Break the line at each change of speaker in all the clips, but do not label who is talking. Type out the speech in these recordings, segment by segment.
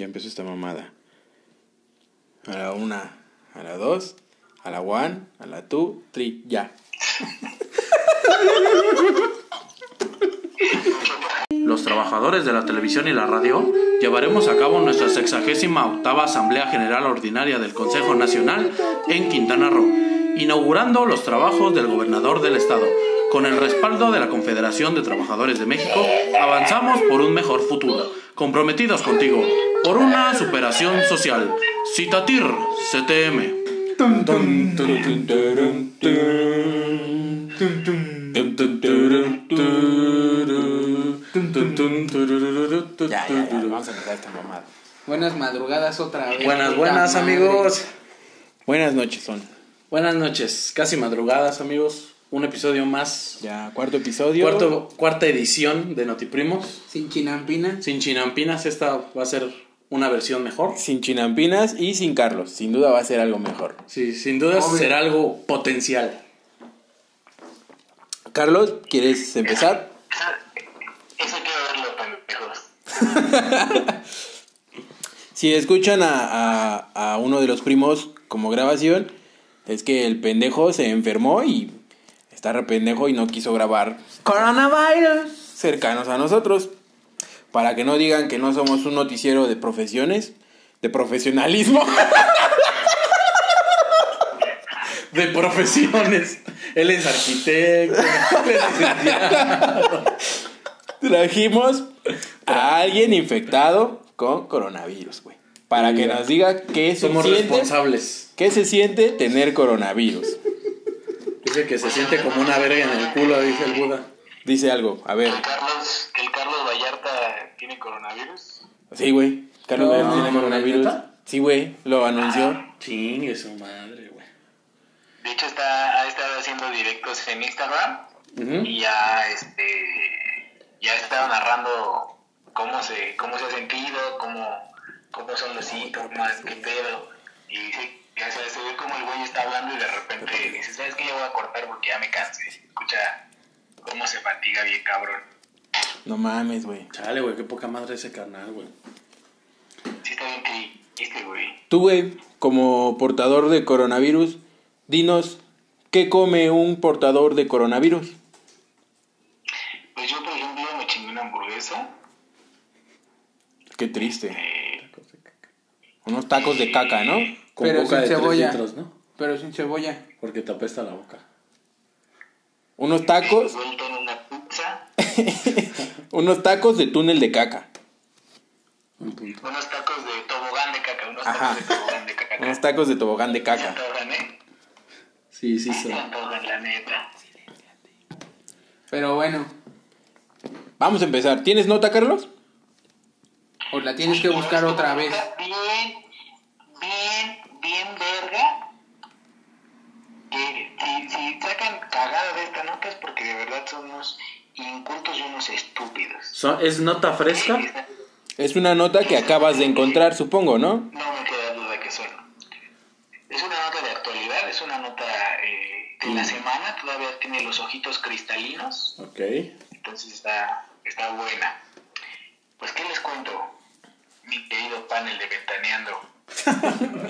Ya empezó esta mamada. A la una, a la dos, a la one, a la two, three, ya.
Los trabajadores de la televisión y la radio llevaremos a cabo nuestra sexagésima octava Asamblea General Ordinaria del Consejo Nacional en Quintana Roo, inaugurando los trabajos del gobernador del estado. Con el respaldo de la Confederación de Trabajadores de México, avanzamos por un mejor futuro, comprometidos contigo, por una superación social. Citatir, CTM.
Ya, ya, ya, vamos a empezar esta mamada.
Buenas madrugadas otra vez.
Buenas, buenas
madre.
amigos.
Buenas noches, son.
Buenas noches, casi madrugadas amigos. Un episodio más.
Ya, cuarto episodio.
Cuarto, cuarta edición de Notiprimos.
Sin chinampinas.
Sin chinampinas, esta va a ser una versión mejor.
Sin chinampinas y sin Carlos. Sin duda va a ser algo mejor.
Sí, sin duda
Obvio.
será algo potencial.
Carlos, ¿quieres empezar?
Eso quiero verlo, pendejos.
Si escuchan a, a, a uno de los primos como grabación, es que el pendejo se enfermó y está re pendejo y no quiso grabar coronavirus cercanos a nosotros. Para que no digan que no somos un noticiero de profesiones, de profesionalismo.
De profesiones. Él es arquitecto. él es licenciado.
Trajimos a alguien infectado con coronavirus, güey. Para que nos diga qué se
Somos
siente,
responsables.
qué se siente tener coronavirus.
Dice que se siente como una verga en el culo, dice el Buda.
Dice algo, a ver.
Carlos, que el Carlos Vallarta tiene coronavirus.
Sí, güey. Carlos
No,
Vallarta tiene coronavirus.
¿neta?
Sí, güey. Lo anunció.
Chingue su madre, güey.
De hecho, está, ha estado haciendo directos en Instagram y ya, este, ya ha estado narrando cómo se, cómo se ha sentido, cómo, cómo son los síntomas, qué pedo. Y sí, ya se, se ve como el güey está hablando y de repente dice, ¿sabes qué? Ya voy a cortar porque ya me cansé. Escucha cómo se fatiga bien, cabrón.
No mames, güey.
Chale, güey, qué poca madre ese carnal, güey.
Sí está bien triste, güey.
Tú, güey, como portador de coronavirus, dinos, ¿qué come un portador de coronavirus?
Pues yo, por ejemplo, me chingué una hamburguesa.
Qué triste.
eh,
Unos tacos de caca, ¿no?
Con
Pero
boca
sin
de
cebolla.
litros, ¿no?
Pero sin cebolla.
Porque te apesta la boca.
Unos tacos, unos tacos de túnel de caca.
Un punto.
Unos tacos de tobogán de caca. Unos
Ajá.
tacos de tobogán de caca.
Unos tacos de tobogán de
Se
caca.
¿eh?
Sí, sí, sí.
Pero bueno.
Vamos a empezar. ¿Tienes nota, Carlos?
O la tienes que buscar otra vez.
So- ¿Es nota fresca?
Es una nota que acabas de encontrar, supongo, ¿no?
No me queda duda que son. Es una nota de actualidad, es una nota eh, de la semana, todavía tiene los ojitos cristalinos,
Ok.
entonces está, está buena. Pues, ¿qué les cuento? Mi querido panel de Ventaneando.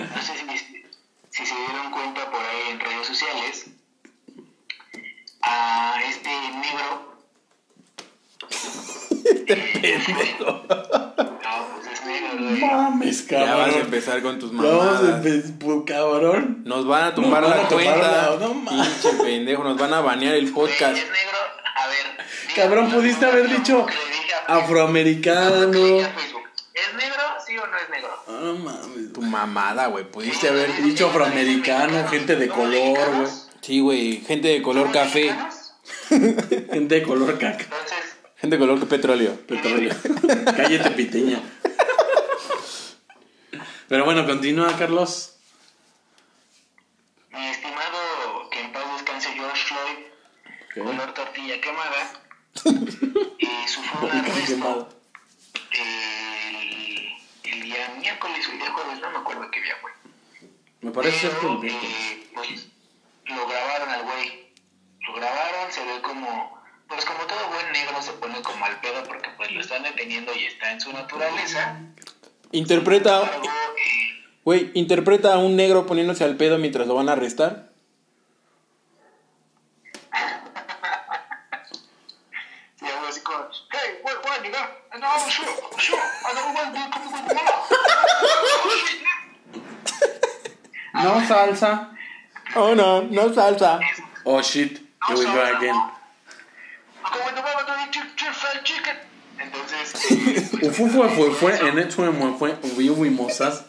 No, es negro, güey.
Mames,
Ya vas a
cabrón.
empezar con tus
Vamos a
mamadas.
empe- pu- cabrón.
Nos van a tumbar
van
la
a
cuenta.
la- no mames.
Pinche pendejo, nos van a banear el podcast.
es negro, a ver.
Cabrón, pudiste haber dicho afroamericano.
¿Es negro, sí o no es negro?
No mames.
Tu mamada, güey. Pudiste haber
dicho afroamericano, gente de
¿No
color, güey.
Sí, güey. Gente de color
¿No
café.
Gente de color caca.
Gente de color petróleo.
Petróleo. Cállate, piteña. Pero bueno, continúa, Carlos.
mi estimado, que en paz descanse George Floyd, color tortilla quemada, eh, sufrió un arresto el, el día miércoles o el día jueves, no me acuerdo qué día fue.
Me parece ser que
Pero,
el miércoles.
eh, pues lo grabaron al güey. Lo grabaron, se ve como, pues como todo buen negro se pone como al pedo porque pues lo están deteniendo y está en su naturaleza.
Interpreta,
Algo, eh,
güey, interpreta a un negro poniéndose al pedo mientras lo van a arrestar.
No
salsa.
Oh no, no salsa.
Oh shit, here we go again.
Chicken. Entonces, eh,
Ufu fue fue fue en hecho fue fue ubi ubi mozas.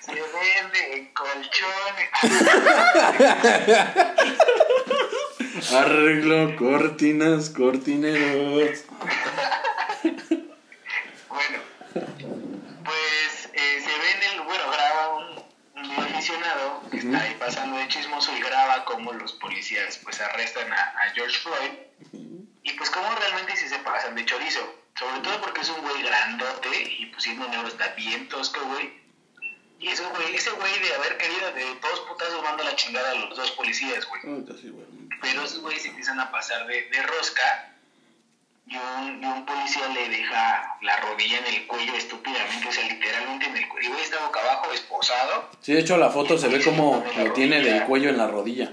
se vende colchones.
Arreglo cortinas, cortineros.
Bueno, pues eh, se ve en el, bueno, graba un, un aficionado que está ahí pasando de chismoso y graba cómo los policías pues arrestan a, a George Floyd y pues cómo realmente sí se pasan de chorizo, sobre todo porque es un güey grandote y pues siendo negro está bien tosco, güey. Y ese güey, ese güey de haber querido de dos putazos manda la chingada a los dos policías, güey. Pero esos güeyes se empiezan a pasar de, de rosca y un, y un policía le deja la rodilla en el cuello estúpidamente, o sea, literalmente en el cuello. Y güey está boca abajo, esposado.
Sí, de hecho la foto se ve como lo tiene del cuello en la rodilla.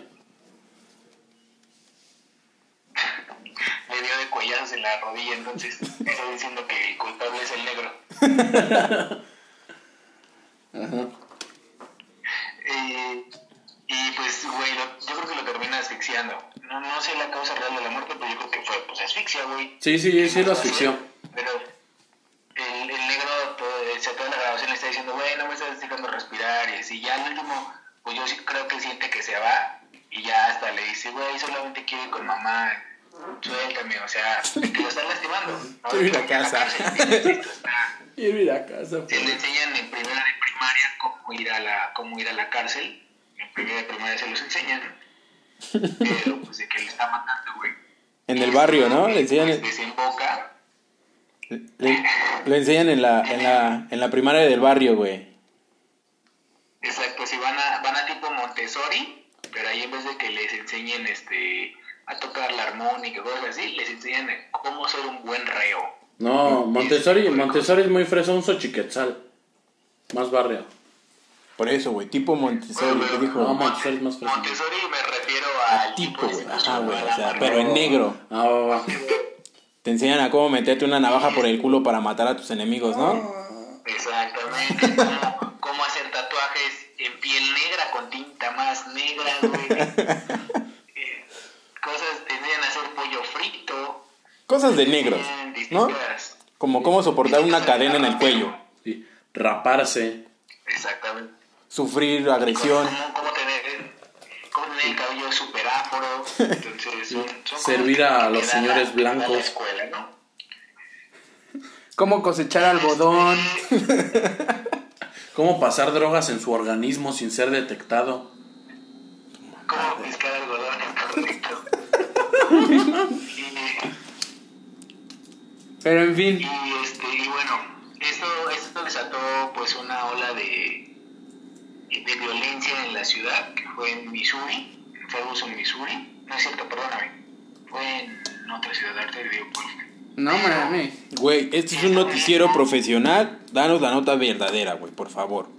Le dio de cuellazos en la rodilla, entonces está diciendo que el culpable es el negro.
Ajá.
Eh, y pues, güey, lo- yo creo que lo termina asfixiando. No, no sé la causa real de la muerte, pero yo creo que fue pues asfixia, güey.
Sí, sí, sí lo asfixió.
Pero el, el negro, todo, o sea, toda la grabación le está diciendo, güey, no me estás dejando respirar. Y así, ya al último, pues yo sí creo que siente que se va. Y ya hasta le dice, güey, solamente quiero ir con mamá. Suéltame, o sea, que lo están lastimando. ¿no?
Quiero ir a casa. Quiero ir a casa.
se le enseñan en primera de primaria cómo ir a la, cómo ir a la cárcel. En primera de primaria se los enseñan. Pero pues de que le está matando, güey.
En el barrio, ¿no? Le
Pues,
enseñan,
desemboca.
le, le enseñan en la, en la, en la primaria del barrio, güey.
Exacto, si van a, van a tipo Montessori, pero ahí en vez de que les enseñen este armónica y cosas así, les enseñan cómo ser un buen reo.
No, Montessori, Montessori es muy fresón, Xochiquetzal. Más barrio.
Por eso, güey, tipo Montessori,
Bueno,
que
pero
dijo.
No, Montessori es más fresón.
Montessori me refiero
A
al
tipo, güey.
este,
Ajá, güey. O sea, pero en negro.
Ah, va, va.
Te enseñan a cómo meterte una navaja por el culo para matar a tus enemigos, ¿no?
Exactamente, cómo, cómo hacer tatuajes en piel negra con tinta más negra, güey. Eh, cosas, te enseñan a hacer pollo frito.
Cosas de negros, ¿no? Como cómo soportar una cadena en el cuello.
Sí. Raparse.
Exactamente.
Sufrir agresión.
Cómo, cómo tener, cómo tener el cabello súper afro. Entonces, son, son
Servir a los señores
la-
blancos.
La escuela, ¿no?
Cómo cosechar algodón.
Cómo pasar drogas en su organismo sin ser detectado.
Cómo pescar algodón es correcto.
Pero en fin.
Y, este, y bueno, esto, esto desató pues una ola de, de violencia en la ciudad, que fue en Missouri, en Ferguson, Missouri. No es cierto, perdóname. Fue en otra ciudad, ahorita digo cuál fue.
No mames.
Güey, este es un noticiero profesional. Danos la nota verdadera, güey, por favor.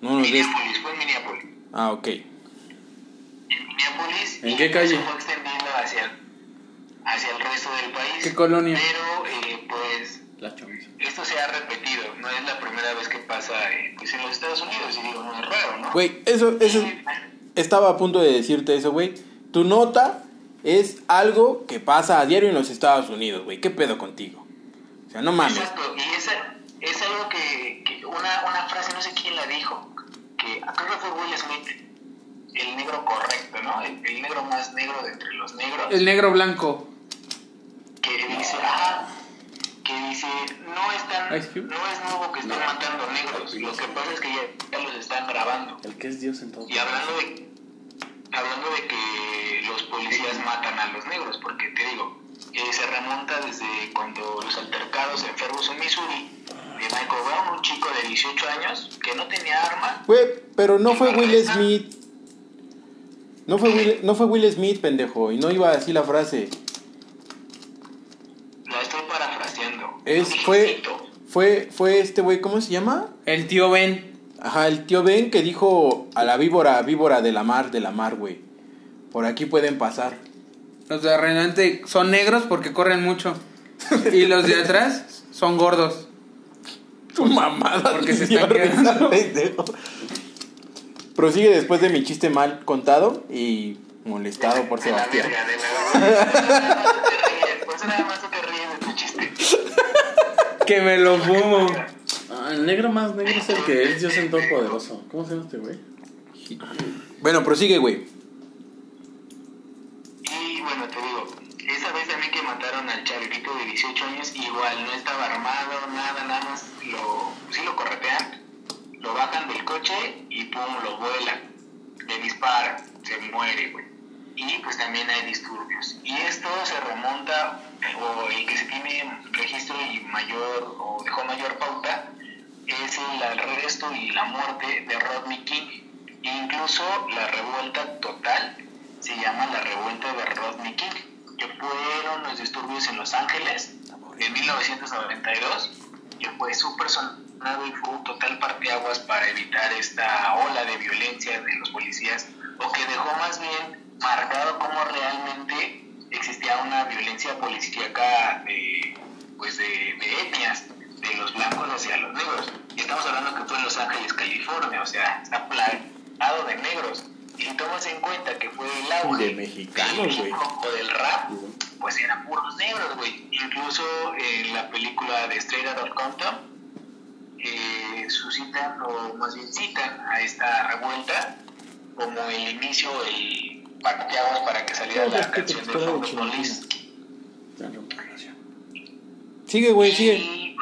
No nos des.
Minneapolis, fue en Minneapolis.
Ah, ok.
En Minneapolis.
¿En qué calle?
fue extendiendo hacia, hacia el resto del país.
¿Qué colonia?
Pero, eh, pues, esto se ha repetido. No es la primera vez que pasa eh, pues, en los Estados Unidos. Y digo, no es raro, ¿no?
Güey, eso, eso. Estaba a punto de decirte eso, güey. Tu nota es algo que pasa a diario en los Estados Unidos, güey. ¿Qué pedo contigo? O sea, no mames.
Exacto, y esa, es algo que, que una, una frase, no sé quién la dijo, que creo que fue Will Smith, el negro correcto, ¿no? El, el negro más negro de entre los negros,
El negro blanco.
Que dice, ajá, que dice, no están, no es nuevo que estén matando negros, lo que pasa es que ya, ya los están grabando.
El que es Dios en todo.
Y hablando de, hablando de que los policías matan a los negros, porque te digo, eh, se remonta desde cuando los altercados en Ferguson, Missouri, de Michael Brown, un chico de 18 años que no tenía arma,
Güey, pero no fue Will Smith. No fue Will, no fue Will Smith, pendejo. Y no iba así la frase. Es, fue, fue, fue este güey, ¿cómo se llama?
El tío Ben.
Ajá, el tío Ben que dijo a la víbora, víbora de la mar, de la mar, güey. Por aquí pueden pasar.
Los de adelante son negros porque corren mucho. Y los de atrás son gordos.
Tu mamada.
Porque se están quedando.
Prosigue después de mi chiste mal contado y molestado por Sebastián.
verga, de la verga. Te ríes, Pues nada más tú te ríes de tu chiste.
Que me lo fumo.
Ah, el negro más negro es el que es Dios en Todopoderoso. ¿Cómo se llama este güey?
Bueno, prosigue, güey.
Y bueno, te digo, esa vez también que mataron al chavito de 18 años, igual no estaba armado, nada, nada más lo, sí lo corretean, lo bajan del coche y pum, lo vuelan, le disparan, se muere, güey. Y pues también hay disturbios. Y esto se remonta, o el que se tiene registro y mayor, o dejó mayor pauta, es el arresto y la muerte de Rodney King. Incluso la revuelta total se llama la revuelta de Rodney King, que fueron los disturbios en Los Ángeles en 1992, que fue súper sonado y fue un total parteaguas para evitar esta ola de violencia de los policías, o que dejó más bien marcado cómo realmente existía una violencia policíaca de, pues de, de etnias, de los blancos hacia los negros. Y estamos hablando que fue en Los Ángeles, California, o sea, está plagado de negros. Y si tomas en cuenta que fue el auge
De mexicanos,
del o del rap, pues eran puros negros, güey. Incluso en la película de Straight Outta Compton, eh, suscitan, o más bien citan a esta revuelta como el inicio, el parteaguas para que saliera la canción de Police.
Sigue, güey, sigue.
Y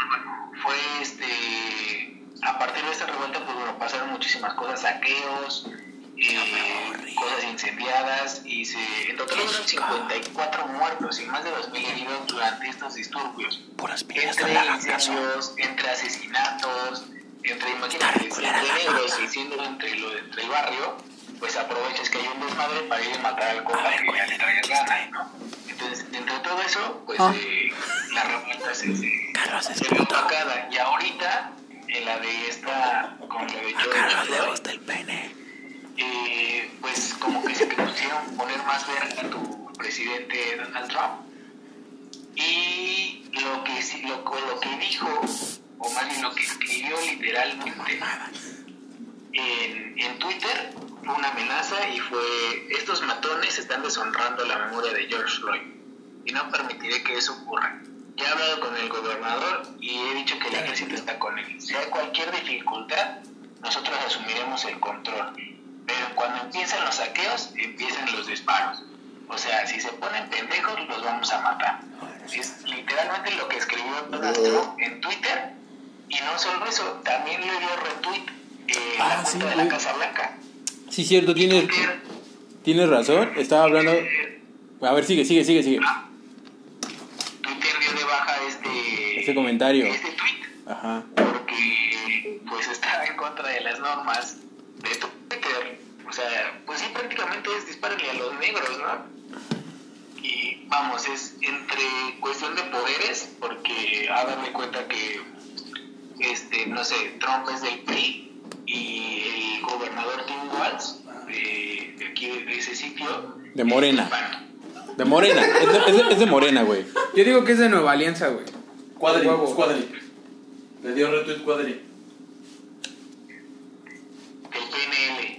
fue este. A partir de esta revuelta, pues bueno, pasaron muchísimas cosas, saqueos, eh, cosas incendiadas, y se, en total fueron 54 muertos y más de 2.000 heridos durante estos disturbios. Entre incendios, entre asesinatos, entre, imagínate, entre negros y siendo entre, lo, entre el barrio, pues aprovechas que hay un desmadre para ir a matar al compa que ya le ¿no? Entonces, entre todo eso, pues
Ah.
eh, la revuelta se, se, se vio opacada. Y ahorita, en la de esta, con la de George Floyd, eh, pues como que se te pusieron poner más verga a tu presidente Donald Trump. Y lo que, sí- lo, lo que dijo, o más bien lo que escribió literalmente en, en Twitter, una amenaza y fue, estos matones están deshonrando la memoria de George Floyd y no permitiré que eso ocurra. Ya he hablado con el gobernador y he dicho que el ejército está con él. Si hay cualquier dificultad, nosotros asumiremos el control. Pero cuando empiezan los saqueos, empiezan los disparos. O sea, si se ponen pendejos, los vamos a matar. Es literalmente lo que escribió Donald Trump en Twitter. Y no solo eso, también le dio retweet eh,
Ah,
la
sí,
cuenta de la. Casa Blanca.
Sí, cierto, tienes, tienes razón. Estaba hablando. A ver, sigue, sigue, sigue, sigue.
Twitter dio de baja este,
Ese comentario.
este tweet
Ajá.
porque pues está en contra de las normas de Twitter. O sea, pues sí, prácticamente es dispararle a los negros, ¿no? Y vamos, es entre cuestión de poderes, porque a darme cuenta que, este, no sé, Trump es del PRI y gobernador Tim Walz, de, de aquí de ese sitio,
De Morena.
es.
De Morena. Es de, es de- es de Morena, güey.
Yo digo que es de Nueva Alianza, güey.
Cuadri, es Cuadri. Le dio retweet Cuadri.
del PNL.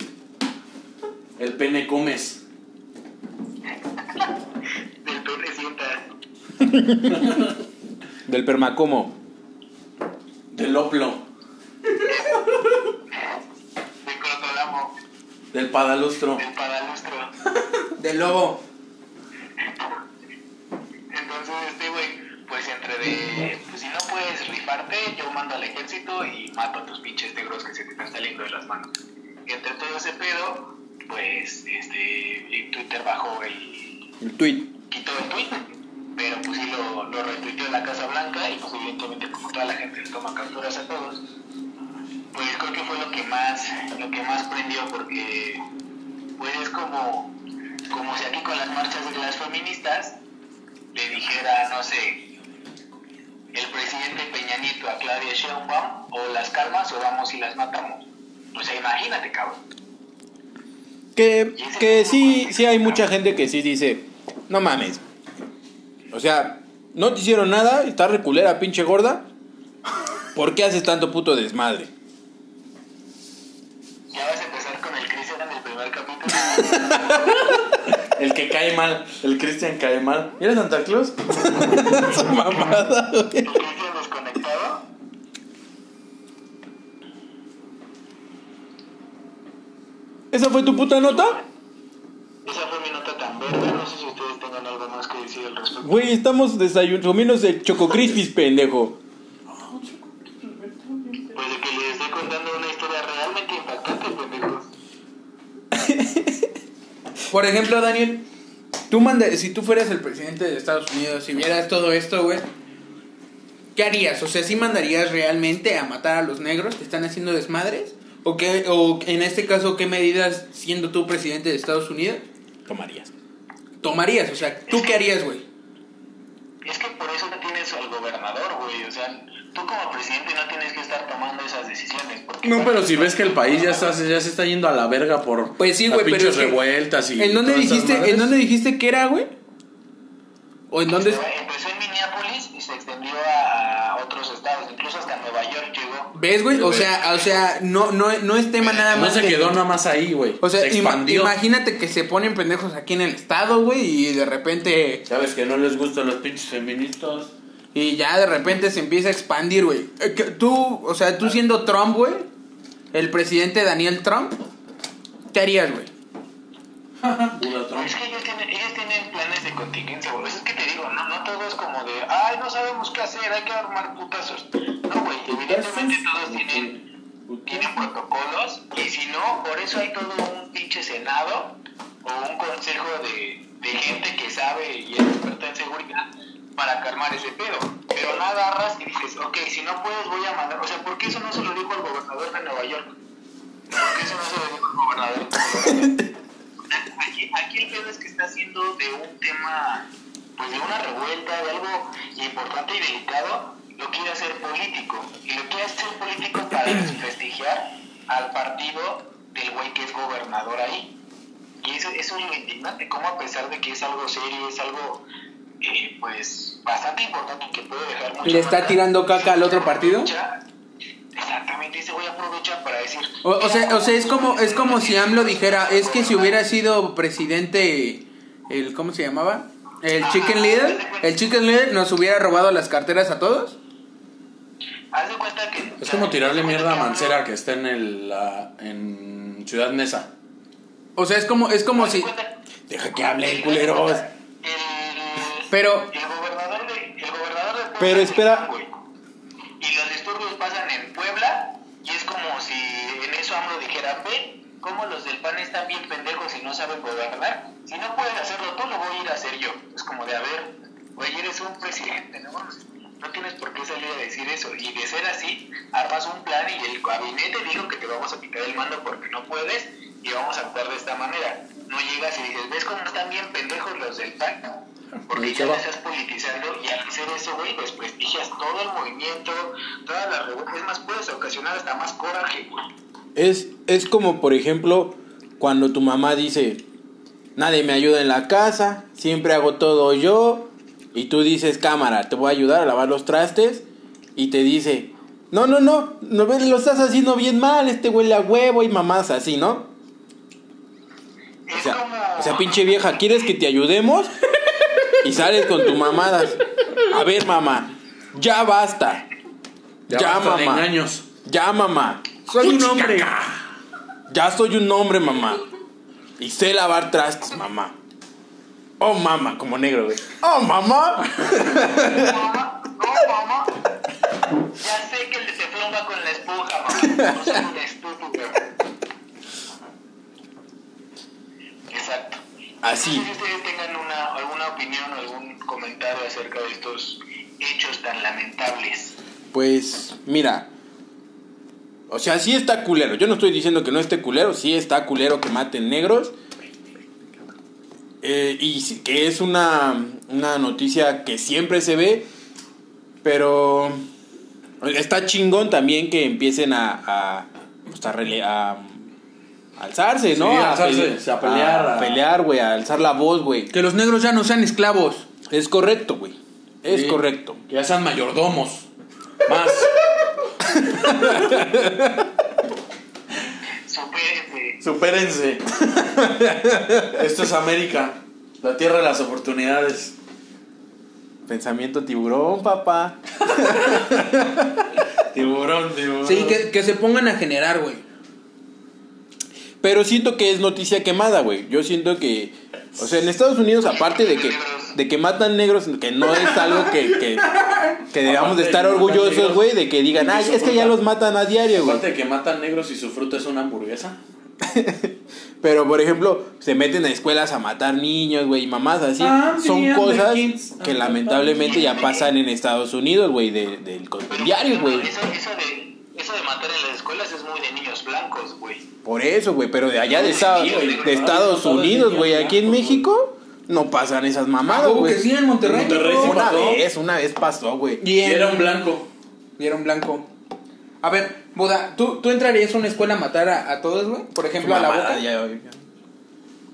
El pene comes.
Del PN
Del Permacomo.
Del Oplo.
del
Del Padalustro.
del Padalustro.
De lobo.
Entonces, este güey, pues entre de, pues si no puedes rifarte, yo mando al ejército y mato a tus pinches negros que se te están saliendo de las manos. Y entre todo ese pedo, pues, este, Twitter bajó el,
El tweet.
quitó el tweet, pero pues sí lo, lo retuiteó la Casa Blanca y pues evidentemente como toda la gente le toma capturas a todos, pues creo que fue lo que más, lo que más prendió porque pues es como, como si aquí con las marchas de las feministas le dijera, no sé, el presidente Peña Nieto a Claudia Sheinbaum, o las calmas o vamos y las matamos. O sea, imagínate, cabrón.
Que, que sí, sí hay mucha gente que sí dice, no mames. O sea, no te hicieron nada, estás reculera, pinche gorda. ¿Por qué haces tanto puto desmadre?
El
que cae mal, el Cristian cae mal. ¿Mira Santa Claus?
Esa mamada, güey.
¿El Cristian desconectado?
¿Esa fue tu puta nota?
Esa fue mi nota tan verde. No sé si ustedes tengan algo más que decir al respecto.
Güey, estamos desayunando, comiéndonos el Choco Crispis, pendejo.
Pues de que les estoy contando una historia realmente impactante, pendejos.
Por ejemplo, Daniel, tú manda, si tú fueras el presidente de Estados Unidos y vieras todo esto, güey, ¿qué harías? O sea, ¿sí mandarías realmente a matar a los negros que están haciendo desmadres? ¿O, qué, o en este caso, qué medidas, siendo tú presidente de Estados Unidos,
Tomarías.
tomarías? O sea, ¿tú qué harías, güey?
Es que por eso tienes al gobernador, güey. O sea, tú como presidente no tienes que estar tomando esas decisiones. Porque
No, pero si ves que el país ya, está, ya se está yendo a la verga por
Pues sí, güey, pero
revueltas y
¿En dónde dijiste. ¿en dónde dijiste que era, güey? ¿O en dónde?
Empezó en Minneapolis y se extendió a, otros estados, incluso hasta Nueva York llegó.
¿Ves, güey? O sea, o sea, no, no, no es tema nada
No
más
se
de-
quedó nada más ahí, güey.
O sea,
se expandió.
imagínate que se ponen pendejos aquí en el estado, güey, y de repente
Sabes que no les gustan los pinches feministas.
Y ya de repente se empieza a expandir, güey. Eh, que Tú, o sea, tú siendo Trump, güey, el presidente Daniel Trump, ¿qué harías, güey?
Es que ellos tienen, ellos tienen planes de contingencia, güey. Es que te digo, no, no todo es como de, ay, no sabemos qué hacer, hay que armar putazos. No, güey, evidentemente todos tienen, tienen protocolos y si no, por eso hay todo un pinche senado o un consejo de, de gente que sabe y es experta en seguridad para calmar ese pedo. Pero no agarras y dices, ok, si no puedes voy a mandar, o sea, ¿por qué eso no se lo dijo al gobernador de Nueva York? ¿Por qué eso no se lo dijo al gobernador de Nueva York? Aquí, aquí el pedo es que está haciendo de un tema, pues de una revuelta, de algo importante y delicado, lo quiere hacer político. Y lo quiere hacer político para desprestigiar al partido del güey que es gobernador ahí. Y eso, eso es lo indignante, como a pesar de que es algo serio, es algo, eh, pues, bastante importante y que puede dejar mucho
¿Le está tirando caca al otro partido?
Exactamente, ese güey aprovecha para decir...
O, o sea, o sea, es como es como si AMLO dijera, es que si hubiera sido presidente el ¿cómo se llamaba? El Chicken Leader, el Chicken Leader nos hubiera robado las carteras a todos.
Haz de cuenta que...
Es como tirarle mierda a Mancera que está en el la- en Ciudad Neza.
O sea, es como es como si
Deja que hablen, culeros.
Pero-
el gobernador de el gobernador de Puebla
Pero espera.
Y los disturbios pasan en Puebla y es como si en eso AMLO dijera, ve cómo los del PAN están bien pendejos y no saben gobernar. Si no pueden hacerlo tú, lo voy a ir a hacer yo. Es como de, a ver, güey, eres un presidente, ¿no? No tienes por qué salir a decir eso. Y de ser así, armas un plan y el gabinete dijo que te vamos a quitar el mando porque no puedes y vamos a actuar de esta manera. No llegas y dices, ¿ves cómo están bien pendejos los del PAN? Porque ya estás politizando y al hacer eso, güey, desprestigias todo el movimiento, todas las revueltas. Es más, puedes ocasionar hasta más coraje, güey.
Es, es como, por ejemplo, cuando tu mamá dice, nadie me ayuda en la casa, siempre hago todo yo, y tú dices, cámara, te voy a ayudar a lavar los trastes, y te dice, no, no, no, no lo estás haciendo bien mal, este huele a huevo y mamás así, ¿no?
Es
O sea,
como...
o sea, pinche vieja, ¿quieres que te ayudemos? Y sales con tu mamadas. A ver, mamá, ya basta.
Ya,
Ya,
basta de
mamá.
engaños.
Ya, mamá. Soy un hombre. Ya soy un hombre, mamá. Y sé lavar trastes, mamá. Oh, mamá, como negro, güey. Oh, mamá.
No, mamá. Ya sé que teflón va con la esponja, mamá. No soy un estúpido. Exacto.
Así.
No sé si ustedes tengan una, alguna opinión o algún comentario acerca de estos hechos tan lamentables.
Pues, mira. O sea, sí está culero. Yo no estoy diciendo que no esté culero. Sí está culero que maten negros. Eh, y sí, que es una, una noticia que siempre se ve. Pero está chingón también que empiecen a, a, pues, a a alzarse, ¿no?
Sí,
a,
alzarse, a pelear,
a
a-
pelear, güey, a alzar la voz, güey.
Que los negros ya no sean esclavos.
Es correcto, güey. Es
Sí.
correcto.
Que ya sean mayordomos. Más.
Supérense.
Supérense. Esto es América. La tierra de las oportunidades.
Pensamiento tiburón, papá.
Tiburón, tiburón.
Sí, que, que se pongan a generar, güey.
Pero siento que es noticia quemada, güey. Yo siento que, o sea, en Estados Unidos, aparte de que, de que matan negros, que no es algo que, que, que debamos de estar
de
orgullosos, güey, de que digan, ay, es que ya
fruta".
los matan a diario, güey.
Aparte de que matan negros y su fruta es una hamburguesa.
Pero, por ejemplo, se meten a escuelas a matar niños, güey, y mamás así.
Ah, sí,
Son cosas que lamentablemente ya pasan en Estados Unidos, güey, de, del diario, güey.
Eso, eso, de, eso de matar en las escuelas es muy de niños blancos, güey.
Por eso, güey, pero de allá de, Estados- de Estados Unidos, güey, aquí en México no pasan esas mamadas, güey.
que sí, en Monterrey.
En Monterrey sí
Una
pasó.
vez, una vez pasó, güey.
Y, en-
Y era un blanco.
Y era un blanco. A ver, Buda, ¿tú, ¿tú entrarías a una escuela a matar a, a todos, güey? Por ejemplo, a la boca.
ya-
No, a mí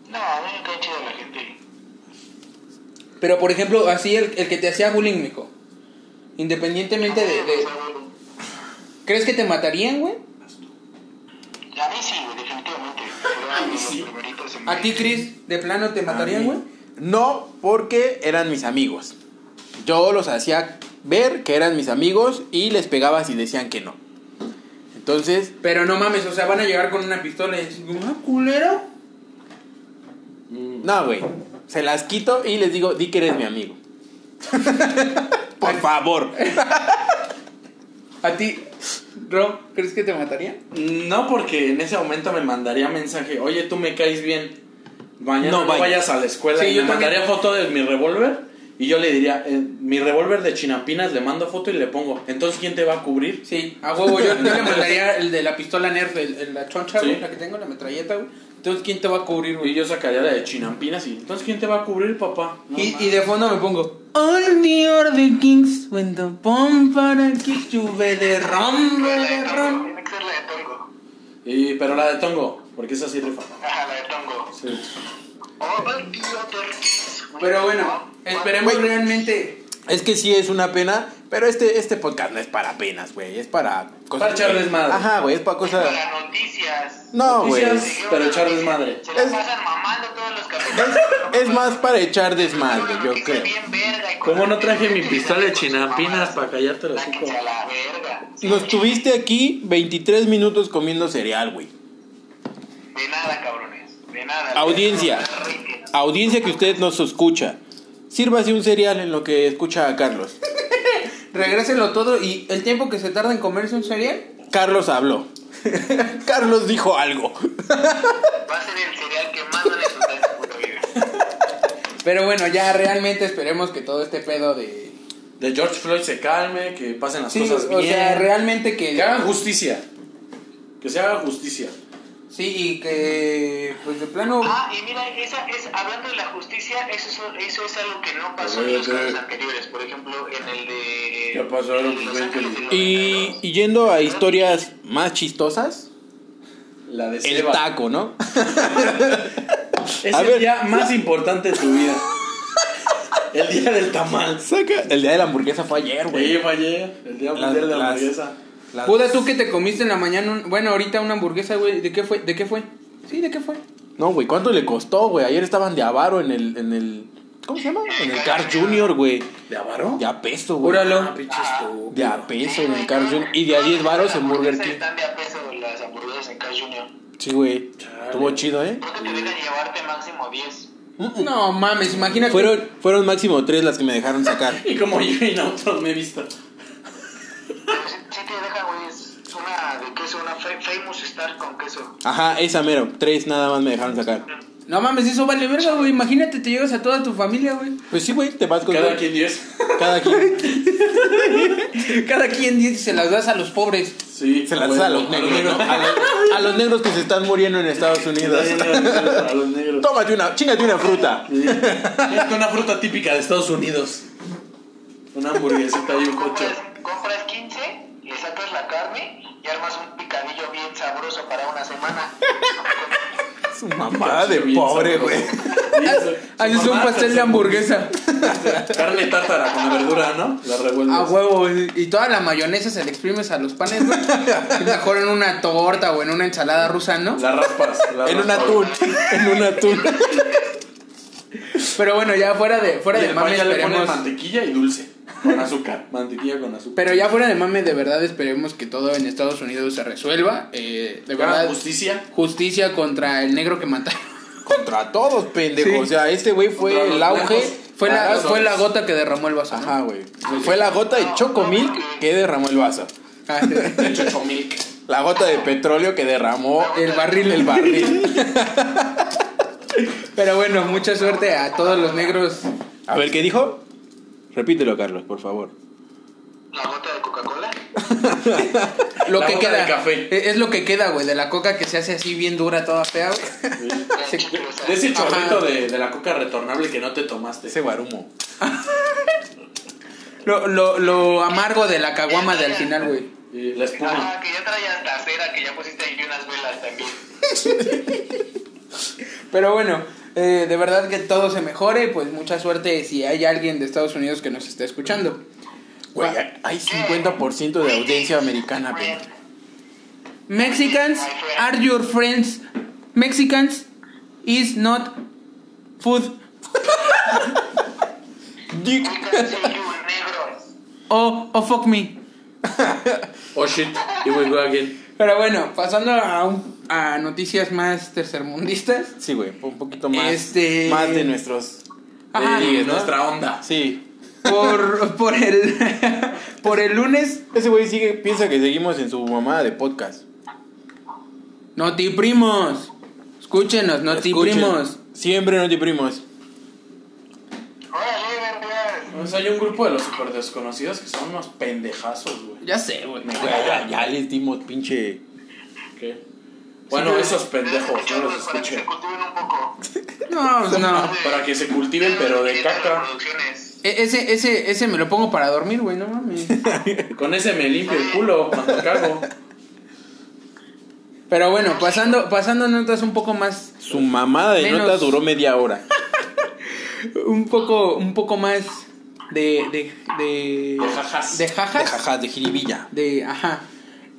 me cae chido la gente.
Pero, por ejemplo, así el, el que te hacía bullying, mijo. Independientemente de, de- ¿Crees que te matarían, güey?
A mí sí, güey, definitivamente.
Sí.
en
¿A ti, Chris, de plano te matarían, güey?
No, porque eran mis amigos. Yo los hacía ver que eran mis amigos y les pegaba si decían que no. Entonces,
Pero no mames, o sea, van a llegar con una pistola y decir, ¿ah, culero?
no, güey. Se las quito y les digo, di que eres mi amigo. Por favor.
¿A ti, Ro, crees que te matarían?
No, porque en ese momento me mandaría mensaje, oye, tú me caes bien. Mañana
No
no,
vayas.
vayas a la escuela
Sí,
y
yo
me
también.
mandaría foto de mi revólver y yo le diría, eh, mi revólver de chinampinas, le mando foto y le pongo, entonces ¿quién te va a cubrir?
Sí, a huevo, yo, yo le mandaría el de la pistola Nerf, el, el- la choncha, güey,
Sí.
la que tengo, la metralleta, güey. Entonces, ¿quién te va a cubrir,
Y
güey?
yo sacaría la de chinampinas y, entonces ¿quién te va a cubrir, papá? No
Y, y de fondo me pongo All the other kings when the bomb para kick you de rom, de rom.
tiene que ser la de Tongo.
Y- pero la de Tongo, porque esa sí rifa.
Ajá, la de Tongo.
Sí.
Oh, el tío Torquís.
Pero bueno, esperemos realmente
Es que sí es una pena, pero este, este podcast no es para penas, güey. Es para
Para echar desmadre.
Ajá, güey, es para cosas.
Para noticias.
No, güey.
Pero echar desmadre.
Se la
Es-
pasan mamando todos los capítulos.
Es más para echar desmadre, yo creo.
bien verga y
¿Cómo no traje mi pistola de chinampinas para callarte los
verga.
Nos tuviste aquí 23 minutos comiendo cereal, güey.
De nada, cabrones. De nada.
Audiencia. Audiencia que usted nos escucha. Sírvase un cereal en lo que escucha a Carlos.
Regréselo todo y el tiempo que se tarda en comerse un cereal.
Carlos habló. Carlos dijo algo.
Va a ser el cereal que más van a disfrutar en su puta vida.
Pero bueno, ya realmente esperemos que todo este pedo de...
De George Floyd se calme, que pasen las
Sí,
cosas
o
bien.
sea, realmente que...
Que hagan justicia. Que se haga justicia.
Sí, y que pues de plano...
Ah, y mira, esa es, hablando de la justicia, eso es, eso es algo que no pasó en los casos anteriores. Por ejemplo, en el de.
¿Qué pasó?
en Los Ángeles del
Y,
92.
y yendo a historias más chistosas,
La de
el
Seba.
taco, ¿no?
Es
A
el
ver.
día más importante de tu vida. El día del tamal.
Saca. El día de la hamburguesa fue ayer,
Sí,
güey.
fue ayer. El día mundial de la
las-
hamburguesa.
Las-
Puda tú que te comiste en la mañana, un- bueno, ahorita una hamburguesa, güey, ¿de qué fue? ¿De qué fue? Sí, ¿de qué fue?
No, güey, ¿cuánto le costó, güey? Ayer estaban de avaro en el, en el. ¿Cómo se llama? En el Car Junior, güey.
¿De Avaro?
De a peso, güey.
Júralo.
Ah, estúpido.
De a peso
Sí,
en el Car Junior. Y de a 10 varos en Burger King.
Están de a peso las hamburguesas en Carl Jr.
Sí, güey. Estuvo chido, ¿eh?
Creo que te dejan llevarte máximo 10.
No mames, imagínate.
Fueron, fueron máximo tres las que me dejaron sacar.
Y como yo en autos me he visto.
Pero sí, sí te dejan, güey, es una de queso, una fa- Famous Star con queso.
Ajá, esa mero. Tres nada más me dejaron sacar.
No mames, eso vale verga, güey. Imagínate, te llevas a toda tu familia, güey.
Pues sí, güey, te vas con
Cada quien 10.
Cada quien.
Cada quien dice se las das a los pobres.
Sí.
Se las da a los negros, ¿no? A los, a los negros que se están muriendo en Estados Unidos.
A los negros.
Tómate una, chingate una fruta.
Sí. Es una fruta típica de Estados Unidos. Una hamburguesita y un cocho.
compras, compras 15, le sacas la carne y armas un semana.
Su mamá de pobre, güey.
Haces un pastel de hamburguesa.
Carne tártara con la verdura, ¿no? La revuelves.
A huevo. Y toda la mayonesa se le exprimes a los panes, güey. Y Mejor en una torta o en una ensalada rusa, ¿no?
La raspas. la
En un
raspas.
atún. En un atún.
Pero bueno, ya fuera de, fuera
Y
de mame
ya le ponen
esperemos.
mantequilla y dulce. Con azúcar. Mantequilla con azúcar.
Pero ya fuera de mame, de verdad esperemos que todo en Estados Unidos se resuelva. Eh, de
Ah,
verdad,
justicia.
justicia contra el negro que mataron.
Contra todos, pendejo.
Sí.
O sea, este güey fue el auge.
blancos.
Fue la, fue la gota que derramó el vaso.
Ajá, güey. Fue la gota de Chocomilk que derramó el vaso.
Ah,
Chochomilk.
La gota de petróleo que derramó
El barril.
El barril.
Pero bueno, mucha suerte a todos los negros.
A ver, ¿qué dijo? Repítelo, Carlos, por favor.
La gota de Coca-Cola.
Lo
La
que
gota
queda.
de café.
Es lo que queda, güey, de la coca que se hace así bien dura, toda fea, güey.
De ese
Ajá.
chorrito de, de la coca retornable que no te tomaste.
Ese guarumo.
Lo, lo, lo amargo de la caguama de al final, güey.
Y la espuma.
Ah, que ya que ya pusiste ahí unas velas también.
Pero bueno, eh, de verdad que todo se mejore, pues mucha suerte si hay alguien de Estados Unidos que nos esté escuchando.
Güey, hay 50% de audiencia americana, pendejo.
Mexicans are your friends. Mexicans is not food.
Dick.
Oh, oh fuck me.
Oh shit, here we go again.
Pero bueno, pasando a, un- a noticias más tercermundistas.
Sí, güey, un poquito más.
Este-
Más de nuestros.
Ajá.
¿no?
nuestra onda.
Sí.
Por, por el por el lunes
Ese güey sigue, piensa que seguimos en su mamada de podcast.
Notiprimos. Escúchenos, Notiprimos.
Siempre notiprimos.
Pues hay un grupo de los super desconocidos que son unos pendejazos, güey.
Ya sé, güey.
Güey, ya, ya les dimos pinche.
¿Qué? Bueno,
pero-
esos pendejos, no los
para que
escuchen.
se cultiven un poco.
No, pues no.
Para que se cultiven, pero de caca.
E- Ese, ese, ese me lo pongo para dormir, güey, no mames.
Con ese me limpio el culo cuando cago.
Pero bueno, pasando, pasando a notas un poco más.
Su mamada de
Menos-
notas duró media hora.
Un poco, un poco más de. de. de.
De jajas.
de
De
jajas.
jajas, de jiribilla.
De, ajá.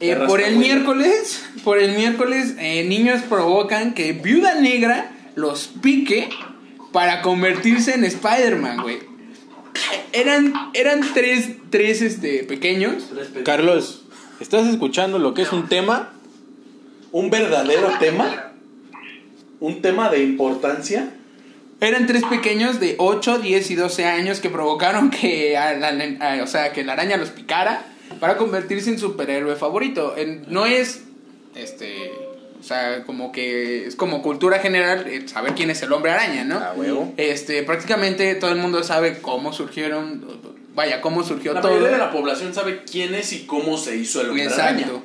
Eh, por el miércoles, por el miércoles, eh, niños provocan que Viuda Negra los pique para convertirse en Spider-Man, güey. Eran, eran tres, tres este, pequeños.
Carlos, ¿estás escuchando lo que es un tema?
Un verdadero tema. Un tema de importancia.
Eran tres pequeños de 8, 10 y 12 años que provocaron que, a la, a- o sea, que la araña los picara para convertirse en superhéroe favorito. En- no es, este, o sea, como que es como cultura general saber quién es el hombre araña, ¿no?
A huevo.
Este, prácticamente todo el mundo sabe cómo surgieron, vaya, cómo surgió
La
todo.
mayoría de la población sabe quién es y cómo se hizo el hombre araña.
Exacto.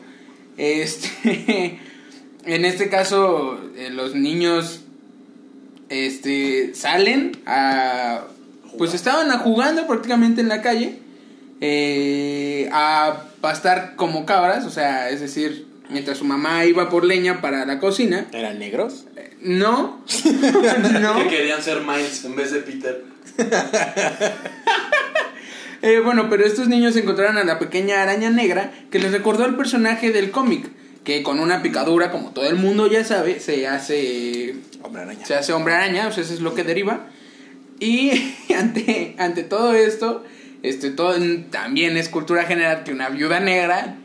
Este, en este caso, eh, los niños, este, salen a, pues estaban a jugando prácticamente en la calle, eh, a pastar como cabras, o sea, es decir, mientras su mamá iba por leña para la cocina,
¿Eran negros?
no, no,
Que querían ser Miles en vez de Peter.
Eh, bueno, pero estos niños encontraron a la pequeña araña negra que les recordó al personaje del cómic, que con una picadura, como todo el mundo ya sabe, se hace
Hombre araña.
se hace hombre araña, o sea, eso es lo que deriva. Y ante, ante todo esto, este, todo, también es cultura general que una viuda negra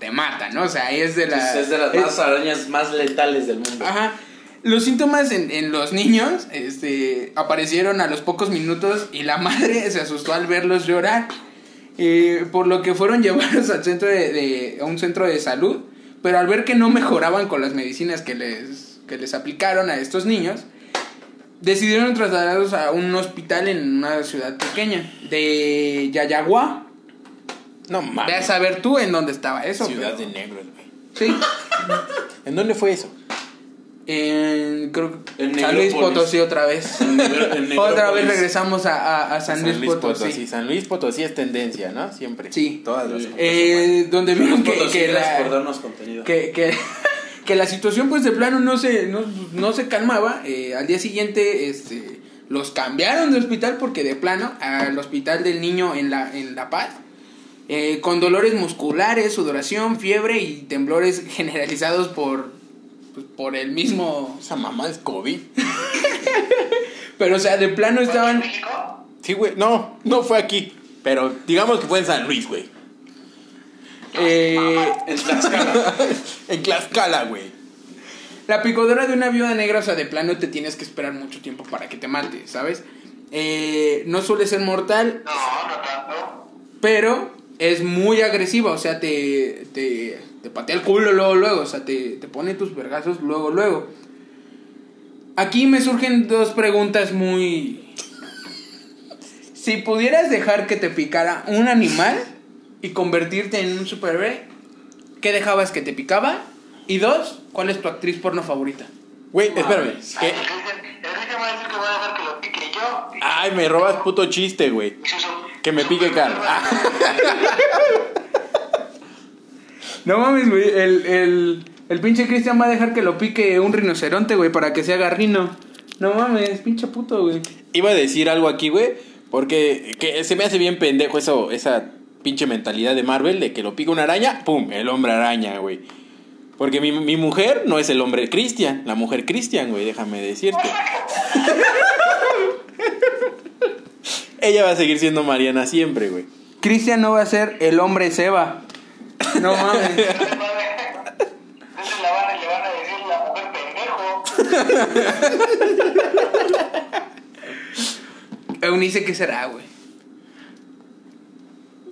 te mata, ¿no? O sea, es de la...
es de las
es-
más arañas más letales del mundo.
Ajá. Los síntomas en, en los niños este, aparecieron a los pocos minutos y la madre se asustó al verlos llorar. eh, por lo que fueron llevados al centro de, de- a un centro de salud. Pero al ver que no mejoraban con las medicinas que les, que les aplicaron a estos niños, decidieron trasladarlos a un hospital en una ciudad pequeña de Yayagua.
No
Ve a
mames.
saber tú en dónde estaba eso.
Ciudad
pero-
de negros, güey.
Sí.
¿En dónde fue eso?
En, creo que
En
San Luis. Potosí otra vez.
En Negro- en
otra vez regresamos a, a- a San, Luis, Potosí.
San Luis Potosí es tendencia, ¿no? Siempre.
Sí.
Todas las.
Eh, donde vieron que,
Potosí,
que
gracias
la,
por darnos contenido.
que, que, que la situación pues de plano no se, no, no se calmaba. Eh, al día siguiente este, los cambiaron de hospital porque de plano al hospital del niño en La, en la Paz. eh, con dolores musculares, sudoración, fiebre y temblores generalizados por, pues, por el mismo...
Esa mamá es COVID.
Pero o sea, de plano
¿En
estaban...
Sí, güey. No, no fue aquí. Pero digamos que fue en San Luis, güey.
Eh,
En Tlaxcala.
En Tlaxcala, güey.
La picadura de una viuda negra, o sea, de plano te tienes que esperar mucho tiempo para que te mate, ¿sabes? Eh, no suele ser mortal,
No, no tanto.
pero es muy agresiva, o sea, te, te, te patea el culo luego, luego, o sea, te, te pone tus vergazos luego, luego. Aquí me surgen dos preguntas muy... Si pudieras dejar que te picara un animal y convertirte en un superhéroe, ¿qué dejabas que te picaba? Y dos, ¿cuál es tu actriz porno favorita?
Güey, espérame.
Ay,
¿Qué?
el Cristian va a decir que voy a dejar que lo pique yo.
Ay, me robas puto chiste, güey. Que me pique. Ah.
No mames, güey. El, el, el pinche Cristian va a dejar que lo pique un rinoceronte, güey, para que se haga rino. No mames, pinche puto, güey.
Iba a decir algo aquí, güey. Porque que se me hace bien pendejo eso, esa pinche mentalidad de Marvel de que lo pica una araña, ¡pum! El hombre araña, güey. Porque mi, mi mujer no es el hombre Cristian, la mujer Cristian, güey, déjame decirte. Ella va a seguir siendo Mariana siempre, güey.
Cristian no va a ser el hombre Seba. No mames.
Entonces la van le van a decir la mujer pendejo.
Eunice, ¿qué será, güey?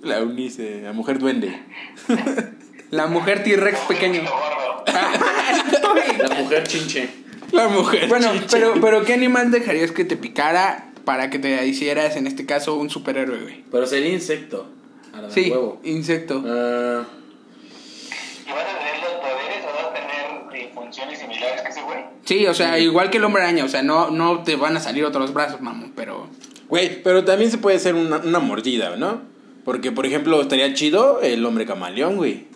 La Eunice, la mujer duende.
La mujer T-Rex pequeño.
Gordo.
La mujer chinche.
La mujer.
Bueno,
chiche.
pero, pero ¿qué animal dejarías que te picara para que te hicieras, en este caso, un superhéroe, güey?
Pero sería insecto. A la de
Sí,
huevo.
insecto.
Ah,
¿Y vas a tener los poderes o vas a tener eh, funciones similares que ese güey?
Sí, o sea, igual que el hombre araña, o sea, no, no te van a salir otros brazos, mamón, pero...
Güey, pero también se puede hacer una, una mordida, ¿no? Porque, por ejemplo, estaría chido el hombre camaleón, güey.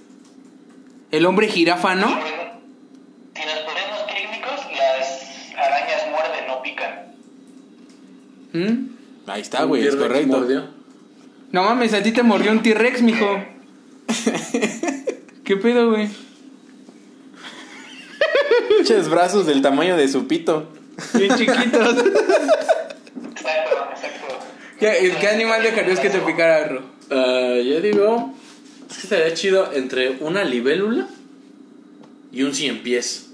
El hombre jirafa, ¿no?
Sin los poderes técnicos, las arañas muerden, no pican.
¿Mm?
Ahí está, güey, es correcto.
mordió.
No mames, a ti te mordió un T-Rex, mijo. ¿Qué pedo, güey?
Pinches brazos del tamaño de su pito.
Bien chiquitos.
Exacto, exacto.
¿Qué, qué animal dejarías que te picara, Ro?
Ah, yo digo. Es que estaría chido entre una libélula y un cien pies.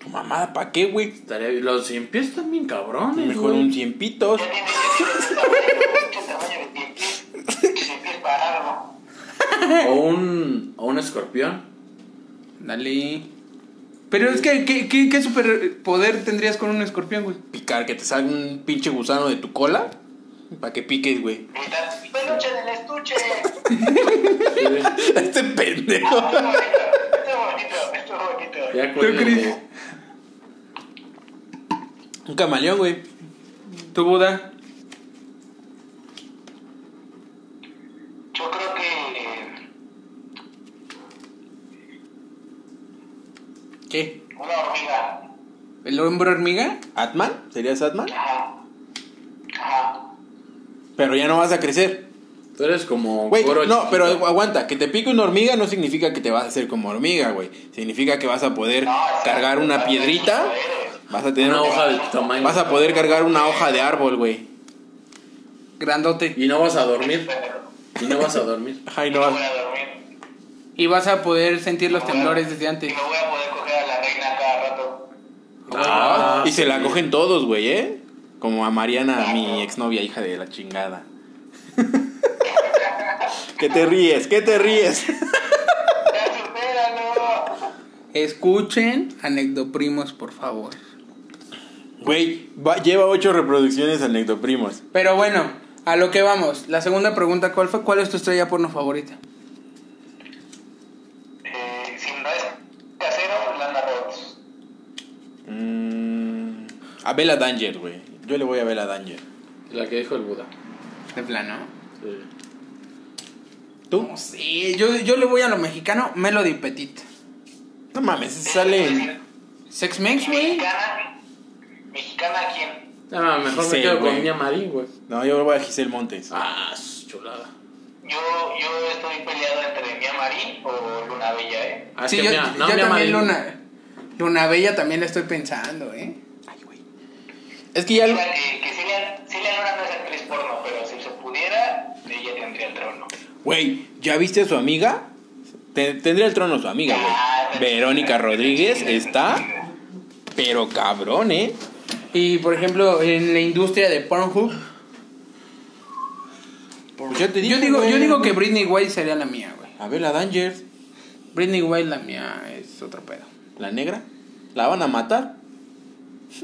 Tu mamá, ¿para qué, güey?
Estaría, los cien pies están bien cabrones.
Mejor
güey.
un cien pitos.
Ya tiene ya tiene el tamaño de cien pies. Cien pies parado.
O un, o un escorpión.
Dale. Pero es que, ¿qué, qué, qué superpoder tendrías con un escorpión, güey?
Picar, que te salga un pinche gusano de tu cola. Para que piques, güey.
Peluche del estuche.
este pendejo.
Esto bonito, esto bonito.
Ya
¿Tú. Cris?
Un camaleón, güey.
¿Tu Buda?
Yo creo que
¿Qué?
una hormiga.
¿El hombre hormiga?
¿Atman? ¿Serías Atman? Pero ya no vas a crecer.
Tú eres como.
Güey, no,
chiquito.
pero aguanta. Que te pique una hormiga no significa que te vas a hacer como hormiga, güey. Significa que vas a poder
No,
cargar una
vas
piedrita. Vas a tener
Una hoja de tu tamaño.
Vas a poder cargar una hoja de árbol, güey.
Grandote.
Y no vas a dormir. Y no vas a dormir.
Ay,
no
no.
voy a dormir.
Y vas a poder sentir los temblores desde
Y
antes.
me voy a poder coger a la reina cada rato.
Ah,
y se la cogen todos, güey, ¿eh? Como a Mariana, mi exnovia, hija de la chingada. ¿Qué te ríes? ¿Qué te ríes?
Escuchen Anecdoprimos, por favor.
Güey, va- lleva ocho reproducciones anecdoprimos.
Pero bueno, a lo que vamos. La segunda pregunta, ¿cuál fue? ¿Cuál es tu estrella porno favorita?
Eh, si no es casero, Lana Rhodes.
Bella Danger, güey. Yo le voy a Bella Danger.
La que dijo el Buda.
De plano.
Sí.
¿Tú?
No sé, yo, yo le voy a lo mexicano, Melody Petit.
No mames, sale en...
Sex Mex, güey.
Mexicana, mexicana a quién?
Ah, mejor
Sí,
me quedo con Mía Marín, güey.
No, yo voy a Giselle Montes.
Ah, chulada.
Yo, yo estoy peleado entre Mía Marín o Luna Bella, ¿eh?
Ah,
Sí, yo,
Mía-
yo
no, Mía
también
Marín.
Luna, Luna Bella también la estoy pensando, ¿eh?
Es que ya...
Mira, que, que Celia, Celia Luna no es actriz porno, pero si se pudiera, ella tendría el trono.
Güey, ¿ya viste a su amiga? Te- tendría el trono su amiga, güey. Verónica Rodríguez está... Pero cabrón, ¿eh?
Y por ejemplo, en la industria de Pornhub,
Pues ya te dije,
yo digo, yo digo que Britney White sería la mía, güey.
A ver, la Danger,
Britney White la mía es otro pedo.
la negra. ¿La van a matar?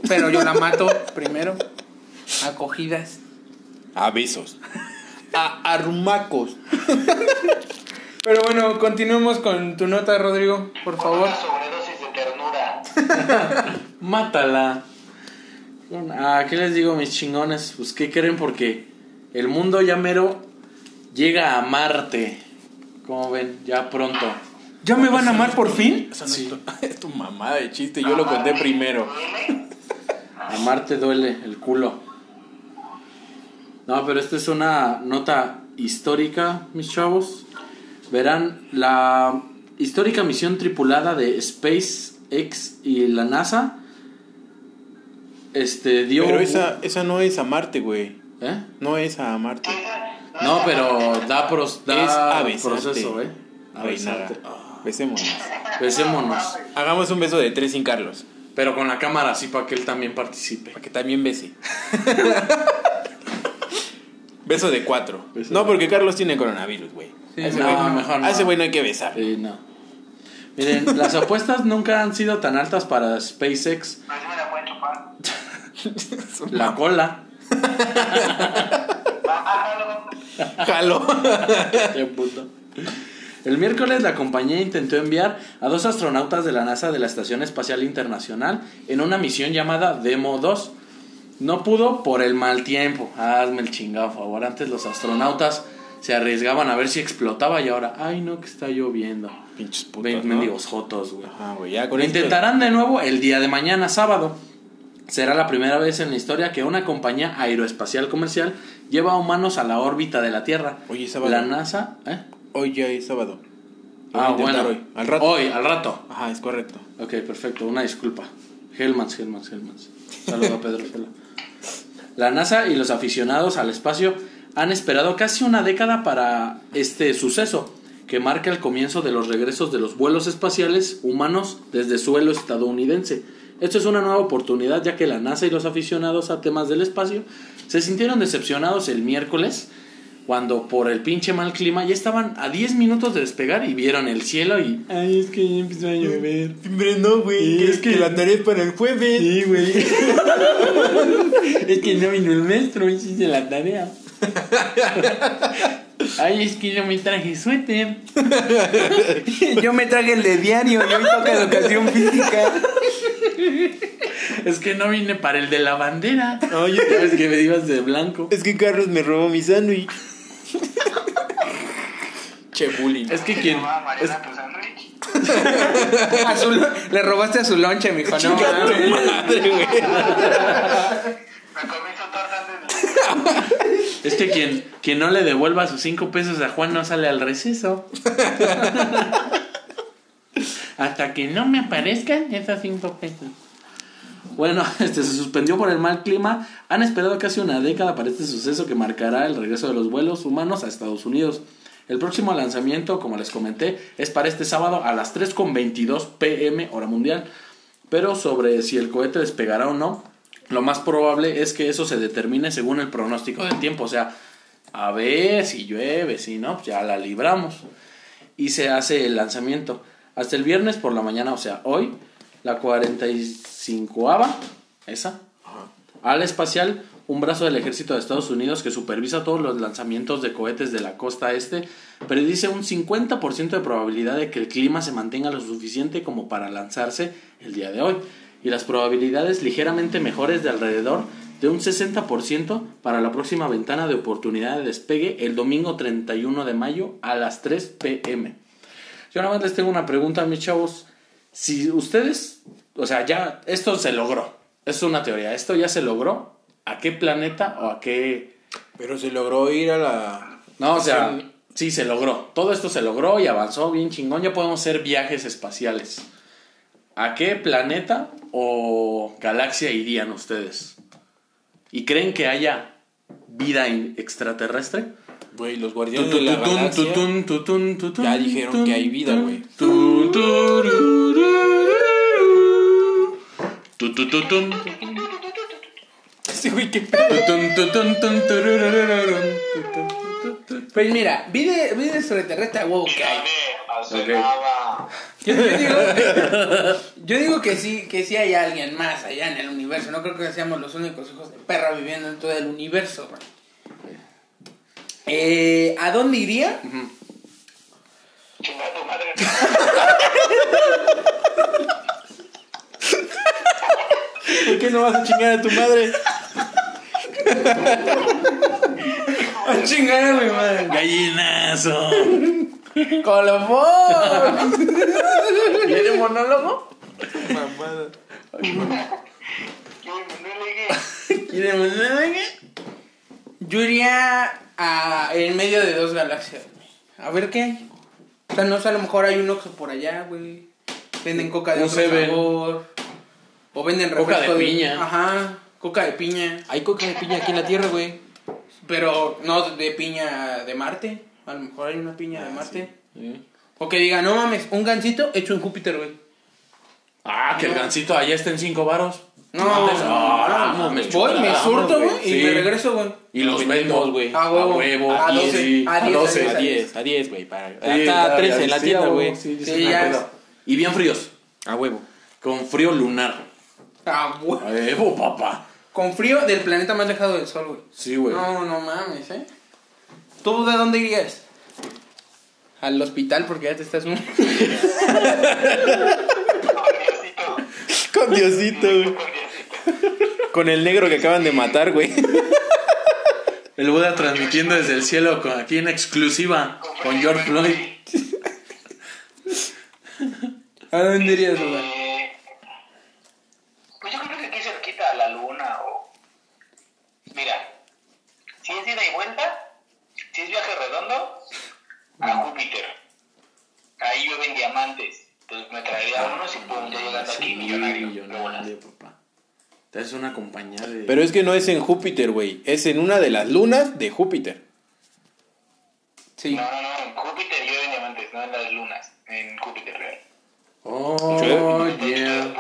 Pero yo la mato primero. Acogidas.
A besos. A arrumacos.
Pero bueno, continuemos con tu nota, Rodrigo, por favor.
una sobredosis de ternura.
Mátala. Ah, ¿qué les digo, mis chingones? Pues, ¿qué creen? Porque el mundo ya mero llega a Marte. Como ven, ya pronto.
¿Ya me van a amar por fin?
Esa no es, tu, es tu mamada de chiste, yo lo conté primero.
¿Duele?
A Marte duele el culo. No, pero esta es una nota histórica, mis chavos. Verán, la histórica misión tripulada de SpaceX y la NASA este dio
Pero esa, esa no es a Marte, güey.
¿Eh?
No es a Marte.
No, pero da, pros, da
es
proceso, ¿eh?
Besémonos.
besémonos.
Hagamos un beso de tres sin Carlos.
Pero con la cámara así para que él también participe.
Para que también bese. beso de cuatro.
Beso
no,
de-
porque Carlos tiene coronavirus, güey.
Sí,
a ese
no,
güey
mejor no.
ese güey no hay que besar.
Sí, no. Miren, las apuestas nunca han sido tan altas para SpaceX.
Pues me la pueden chupar.
La cola.
Jalo.
Qué puto. El miércoles la compañía intentó enviar a dos astronautas de la NASA de la Estación Espacial Internacional en una misión llamada Demo 2. No pudo por el mal tiempo. Hazme el chingado favor. Antes los astronautas se arriesgaban a ver si explotaba y ahora, ay no, que está lloviendo.
Pinches putos,
mendigos jotos, güey.
Ajá, güey, ya con
Lo intentarán de nuevo el día de mañana, sábado. Será la primera vez en la historia que una compañía aeroespacial comercial lleva humanos a la órbita de la Tierra.
Oye, sábado.
La NASA, ¿eh?
Hoy ya es sábado. Lo
Ah,
voy a intentar
bueno.
Hoy. Al rato.
Hoy, al rato.
Ajá, es correcto.
Ok, perfecto. Una disculpa. Hellmans, Hellmans, Hellmans. Saludo a Pedro. La NASA y los aficionados al espacio han esperado casi una década para este suceso, que marca el comienzo de los regresos de los vuelos espaciales humanos desde suelo estadounidense. Esto es una nueva oportunidad ya que la NASA y los aficionados a temas del espacio se sintieron decepcionados el miércoles cuando por el pinche mal clima ya estaban a 10 minutos de despegar y vieron el cielo y... Ay, es que ya empezó a llover.
Hombre, no, güey.
Sí, es que-
que la tarea es para el jueves.
Sí, güey. es que no vino el maestro, hice la tarea. Ay, es que no me traje suéter.
Yo me traje el de diario y hoy toca educación física.
Es que no vine para el de la bandera.
Oye,
Sabes que me ibas de blanco.
es que Carlos me robó mi sándwich. Che, bullying.
Es que quien. Es-.
A su- le robaste a su lonche, mijo. No,
madre, güey.
Me comí su torta antes de...
Es que quien, quien no le devuelva sus cinco pesos a Juan no sale al receso. Hasta que no me aparezcan esos cinco pesos. Bueno, este se suspendió por el mal clima. Han esperado casi una década para este suceso que marcará el regreso de los vuelos humanos a Estados Unidos. El próximo lanzamiento, como les comenté, es para este sábado a las 3.22 pm hora mundial. Pero sobre si el cohete despegará o no, lo más probable es que eso se determine según el pronóstico del tiempo. O sea, a ver si llueve, si no, pues ya la libramos. Y se hace el lanzamiento. Hasta el viernes por la mañana, o sea, hoy, la 45ava, esa, ala espacial, un brazo del ejército de Estados Unidos que supervisa todos los lanzamientos de cohetes de la costa este, predice un 50% de probabilidad de que el clima se mantenga lo suficiente como para lanzarse el día de hoy. y las probabilidades ligeramente mejores de alrededor de un 60% para la próxima ventana de oportunidad de despegue el domingo 31 de mayo a las 3 pm. Yo nada más les tengo una pregunta, mis chavos. Si ustedes, o sea, ya esto se logró, es una teoría, esto ya se logró, ¿a qué planeta o a qué...
Pero se logró ir a la.
No, o sea, sí se logró. Todo esto se logró y avanzó bien chingón. Ya podemos hacer viajes espaciales. ¿A qué planeta o galaxia irían ustedes? ¿Y creen que haya vida extraterrestre?
Güey, los guardianes de la galaxia ya dijeron que hay vida, güey. Sí, güey, qué.
Pues mira, vida, vida extraterrestre a huevo que hay. Yo, yo digo, yo digo que sí, que sí hay alguien más allá en el universo. No creo que seamos los únicos hijos de perra viviendo en todo el universo. Eh, ¿A dónde iría?
Chinga tu madre.
¿Por qué no vas a chingar a tu madre?
A chingar a mi madre.
Gallinazo.
¡Colofón! ¿Tiene monólogo?
Mamada.
¿Tiene monólogo? Yo iría a en medio de dos galaxias. A ver qué hay. O sea, no sé, a lo mejor hay un Oxxo por allá, güey. Venden coca de
Un
otro sabor. O venden
Coca
refresco
de piña.
Ajá, coca de piña.
Hay coca de piña aquí en la tierra, güey.
Pero no de piña de Marte. A lo mejor hay una piña de Marte.
Sí.
O que diga, no mames, un gancito hecho en Júpiter, güey.
Ah, que el gancito allá está en cinco varos.
No, no,
ah,
no,
mames,
voy, me surto,
güey.
y
Sí.
me regreso, güey.
Y los
vendemos,
vendo,
güey.
A huevo.
A huevo.
A
y
12,
sí,
a
a
10,
12.
A 10, a 10, güey. Hasta a 13 en la tienda, güey.
Sí,
Sí,
sí,
ya.
me. Y bien fríos.
A huevo.
Con frío lunar.
Ah, güey.
A huevo, papá.
Con frío del planeta más lejano del sol, güey.
Sí, güey.
No, no mames, ¿eh? ¿Tú de dónde irías? Al hospital porque ya te estás...
Con Diosito.
Con Diosito, güey.
Con
el negro que acaban de matar, güey.
El Buda transmitiendo desde el cielo con, aquí en exclusiva con George Floyd.
¿A dónde irías, güey?
Eh, pues yo creo que aquí cerquita a la luna o... Mira, si es ida y vuelta, si es viaje redondo, a Júpiter. Ahí llueven diamantes. Entonces me traería unos y pum, ya llegando aquí, millonario.
millonario, papá. Haces una compañía de.
Pero es que no es en Júpiter, güey. Es en una de las lunas de Júpiter.
Sí.
No, no, no, en Júpiter llueven diamantes, no en las lunas, en Júpiter real.
Oh, yeah.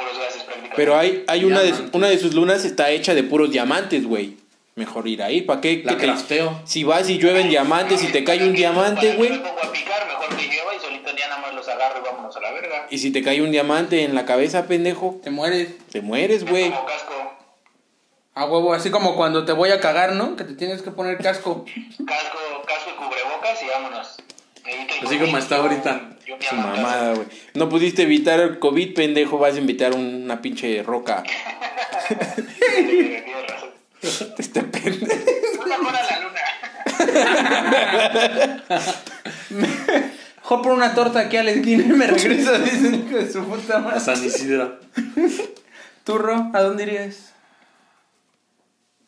Pero hay, hay una, de, una de sus lunas está hecha de puros diamantes, güey. Mejor ir ahí. ¿Para qué?
La
qué te-. Si vas y llueven diamantes y te cae un diamante, güey.
que me pongo a picar, mejor que llueva y solito ya nada más los agarro y vámonos a la verga.
Y si te cae un diamante en la cabeza, pendejo,
Te mueres.
te mueres, güey.
Como casco,
A huevo, así como cuando te voy a cagar, ¿no? Que te tienes que poner casco.
casco, casco y cubrebocas y vámonos.
Así como está ahorita.
Su mamada, güey. No pudiste evitar el COVID, pendejo. Vas a invitar una pinche roca. Este pendejo.
Una hora a la luna.
Mejor por una torta aquí a la esquina y me regreso, dicen hijo de su puta
A
madre.
San Isidro.
Turro, ¿a dónde irías?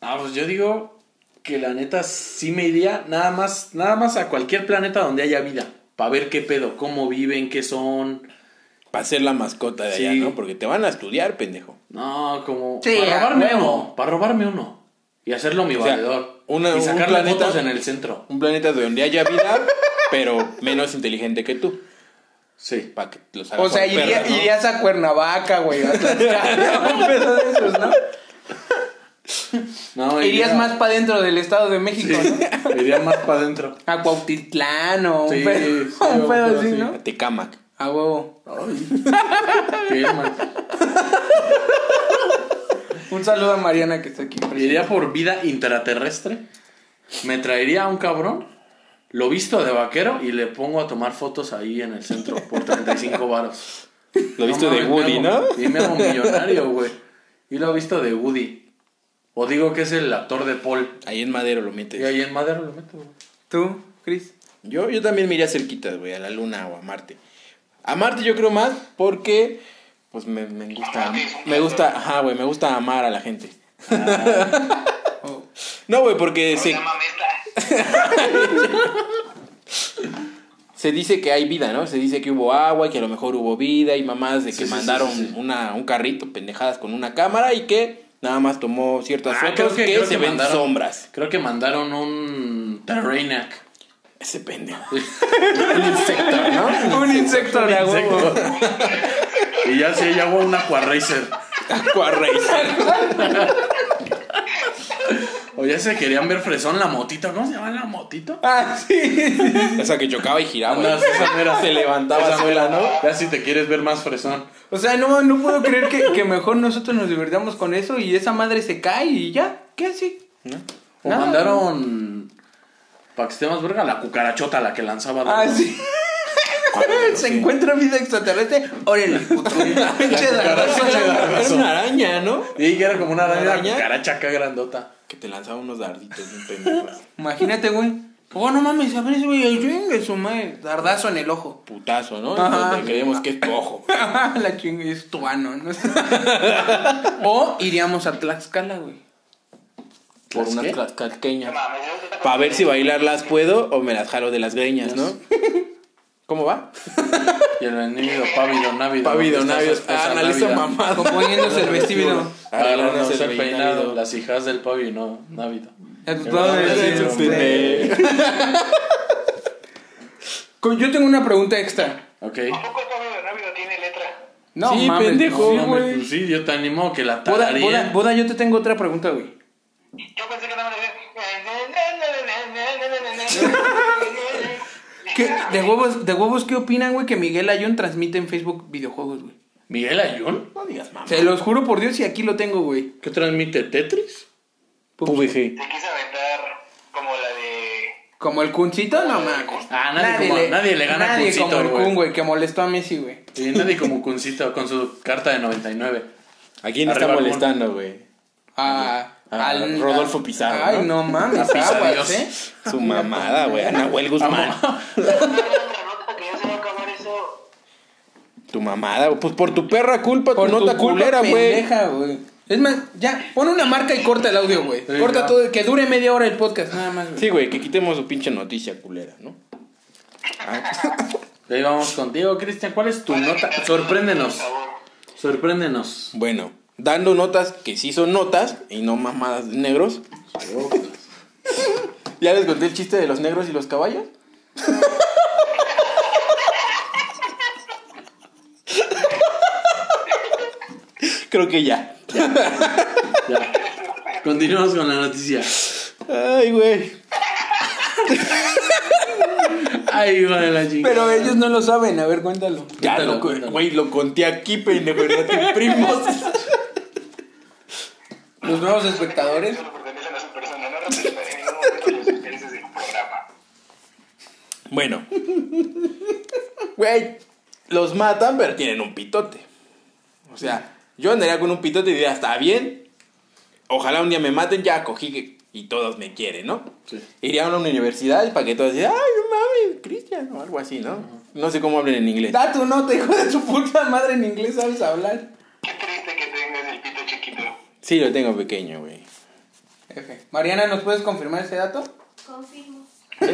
Ah, pues yo digo que la neta sí me iría nada más, nada más a cualquier planeta donde haya vida. Para ver qué pedo, cómo viven, qué son.
Para ser la mascota de allá. ¿no? Porque te van a estudiar, pendejo.
No, como.
Sí,
para
a
robarme uno. Para robarme uno. Y hacerlo mi
O sea,
valedor.
una-
y
un
sacarle
planeta-
fotos en el centro.
Un planeta donde haya vida, pero menos inteligente que tú.
Sí.
Para que los hagas
O sea,
por
iría-
perras, ¿no?
irías a Cuernavaca, güey. A Tlaxcala, un pedo de esos, ¿no?
No,
Irías
iría-
más para dentro del Estado de México, ¿no?
Iría más para adentro.
A Cuautitlán o un
Sí,
pedo,
sí,
un
un
pedo así. ¿no?
A Tecamac.
A huevo.
Qué mal.
Un saludo a Mariana que está aquí. presente.
Iría por vida intraterrestre. Me traería a un cabrón. Lo visto de vaquero y le pongo a tomar fotos ahí en el centro por 35 varos.
Lo visto de Woody,
me hago-
¿no?
Y me hago millonario, güey. Y lo visto de Woody. O digo que es el actor de Paul.
Ahí en Madero lo
Y
metes.
ahí en Madero lo meto, güey.
¿Tú, Chris?
Yo, yo también me iría cerquitas, güey, a la luna o a Marte. A Marte yo creo más porque, pues me, me gusta,
un
me gusta, ajá, güey, me gusta amar a la gente.
Oh.
No, güey, porque
No
se,
se
dice que hay vida, ¿no? Se dice que hubo agua, que a lo mejor hubo vida y mamás de que
Sí, sí, sí,
mandaron
sí, sí.
Una, un carrito, pendejadas con una cámara y que nada más tomó ciertas
Ah,
fotos que, se ven
mandaron-
sombras.
Creo que mandaron un Terrainac.
Ese pendejo. un insecto, ¿no?
Un insecto de agua.
Y ya se llama un Aquaracer.
Aqua Racer.
O ya se querían ver fresón la motito. ¿Cómo se llama la motito?
Ah, sí.
O sea, que chocaba y giraba.
Anda, esa mera.
Se levantaba
Esa mera,
¿no?
Ya si te quieres ver más fresón.
O sea, no, no puedo creer que, que mejor nosotros nos divertamos con eso y esa madre se cae y ya. ¿Qué así?
O
Nada.
mandaron. Para que esté más verga, la cucarachota, la que lanzaba.
Ah, sí. Se encuentra vida extraterrestre. Órale, puto. Pinche dardazo.
Era una araña, ¿no?
Y que era como una araña,
¿Una
acá grandota.
Que te lanzaba unos darditos bien pendejos.
Imagínate, güey. Oh, no mames, a ver ese güey, el chingue su madre. Dardazo en el ojo.
Putazo, ¿no?
Ajá.
Donde creemos que es tu ojo.
La chingue es tu ano, ¿no? o iríamos a Tlaxcala, güey.
Por una tlaxcalqueña. Para ver si bailarlas puedo o me las jalo de las greñas, ¿no? ¿Cómo va?
Y el enemigo pávido, návido.
Pávido,
¿dónde está
navios.
su esposa
Ah, analizo
návida?
mamado.
Componiéndose el vestido.
Arreglándose el
el
peinado.
peinado.
Las hijas del pávido, no, návido.
Con- Yo tengo una pregunta extra.
Ok.
¿A poco el de Návido tiene letra?
No,
Sí,
mames,
pendejo,
no,
No,
güey.
pues sí, yo te animo a que la
Boda,
tararía.
boda, boda, yo te tengo otra pregunta, güey.
Yo pensé que nada más
¿Qué- de, huevos, ¿De huevos qué opinan, güey, que Miguel Ayun transmite en Facebook videojuegos, güey?
Miguel Ayun,
No digas mamá.
Se los juro por Dios y aquí lo tengo, güey.
¿qué transmite Tetris?
VG.
Te quise aventar como la de.
Como el Kuncito, no mames.
Ah, nadie como- nadie le gana a
Nadie
Kuncito,
como el
güey.
Kun, güey, que molestó a Messi, güey.
Y nadie como Cuncito con su carta de 99.
¿A quién está molestando, güey?
A,
A
al-
Rodolfo Pizarro,
Ay,
¿no?
no mames, aguas,
Dios.
¿eh?
Su mamada, güey. A Nahuel Guzmán.
que ya se va a acabar eso.
Tu mamada, güey. Pues por tu perra culpa,
Por
tu nota culera, güey.
Es más, ya, pon una marca y corta el audio, güey.
Sí,
corta
ya.
todo, que dure media hora el podcast, nada más, güey.
Sí, güey, que quitemos su pinche noticia culera, ¿no?
Ahí vamos contigo, Cristian. ¿Cuál es tu nota? Sorpréndenos.
Por favor.
Sorpréndenos.
Bueno, dando notas que sí son notas y no mamadas de negros. ¿Ya les conté el chiste de los negros y los caballos? Creo que ya.
Ya. Continuamos con la noticia.
Ay, güey.
Ay, de la chica.
Pero ellos no lo saben, a ver, cuéntalo.
Ya
Cuéntalo,
lo,
cuéntalo.
güey, lo conté aquí, pendejo, no te primos.
Los nuevos espectadores.
Solo pertenecen a su persona, no representan en ningún momento los intereses del programa.
Bueno. Güey, los matan, pero tienen un pitote. O sea, yo andaría con un pitote y diría, está bien. Ojalá un día me maten, ya cogí que- y todos me quieren, ¿no?
Sí.
Iría a una universidad para que todos digan, ay, no mames, Cristian, o algo así, ¿no? No sé cómo hablen en inglés.
Da tu nota, hijo de su puta madre, en inglés sabes hablar.
Qué triste que chiquito.
Sí, lo tengo pequeño, güey.
F. Mariana, ¿nos puedes confirmar ese dato?
Confirmo.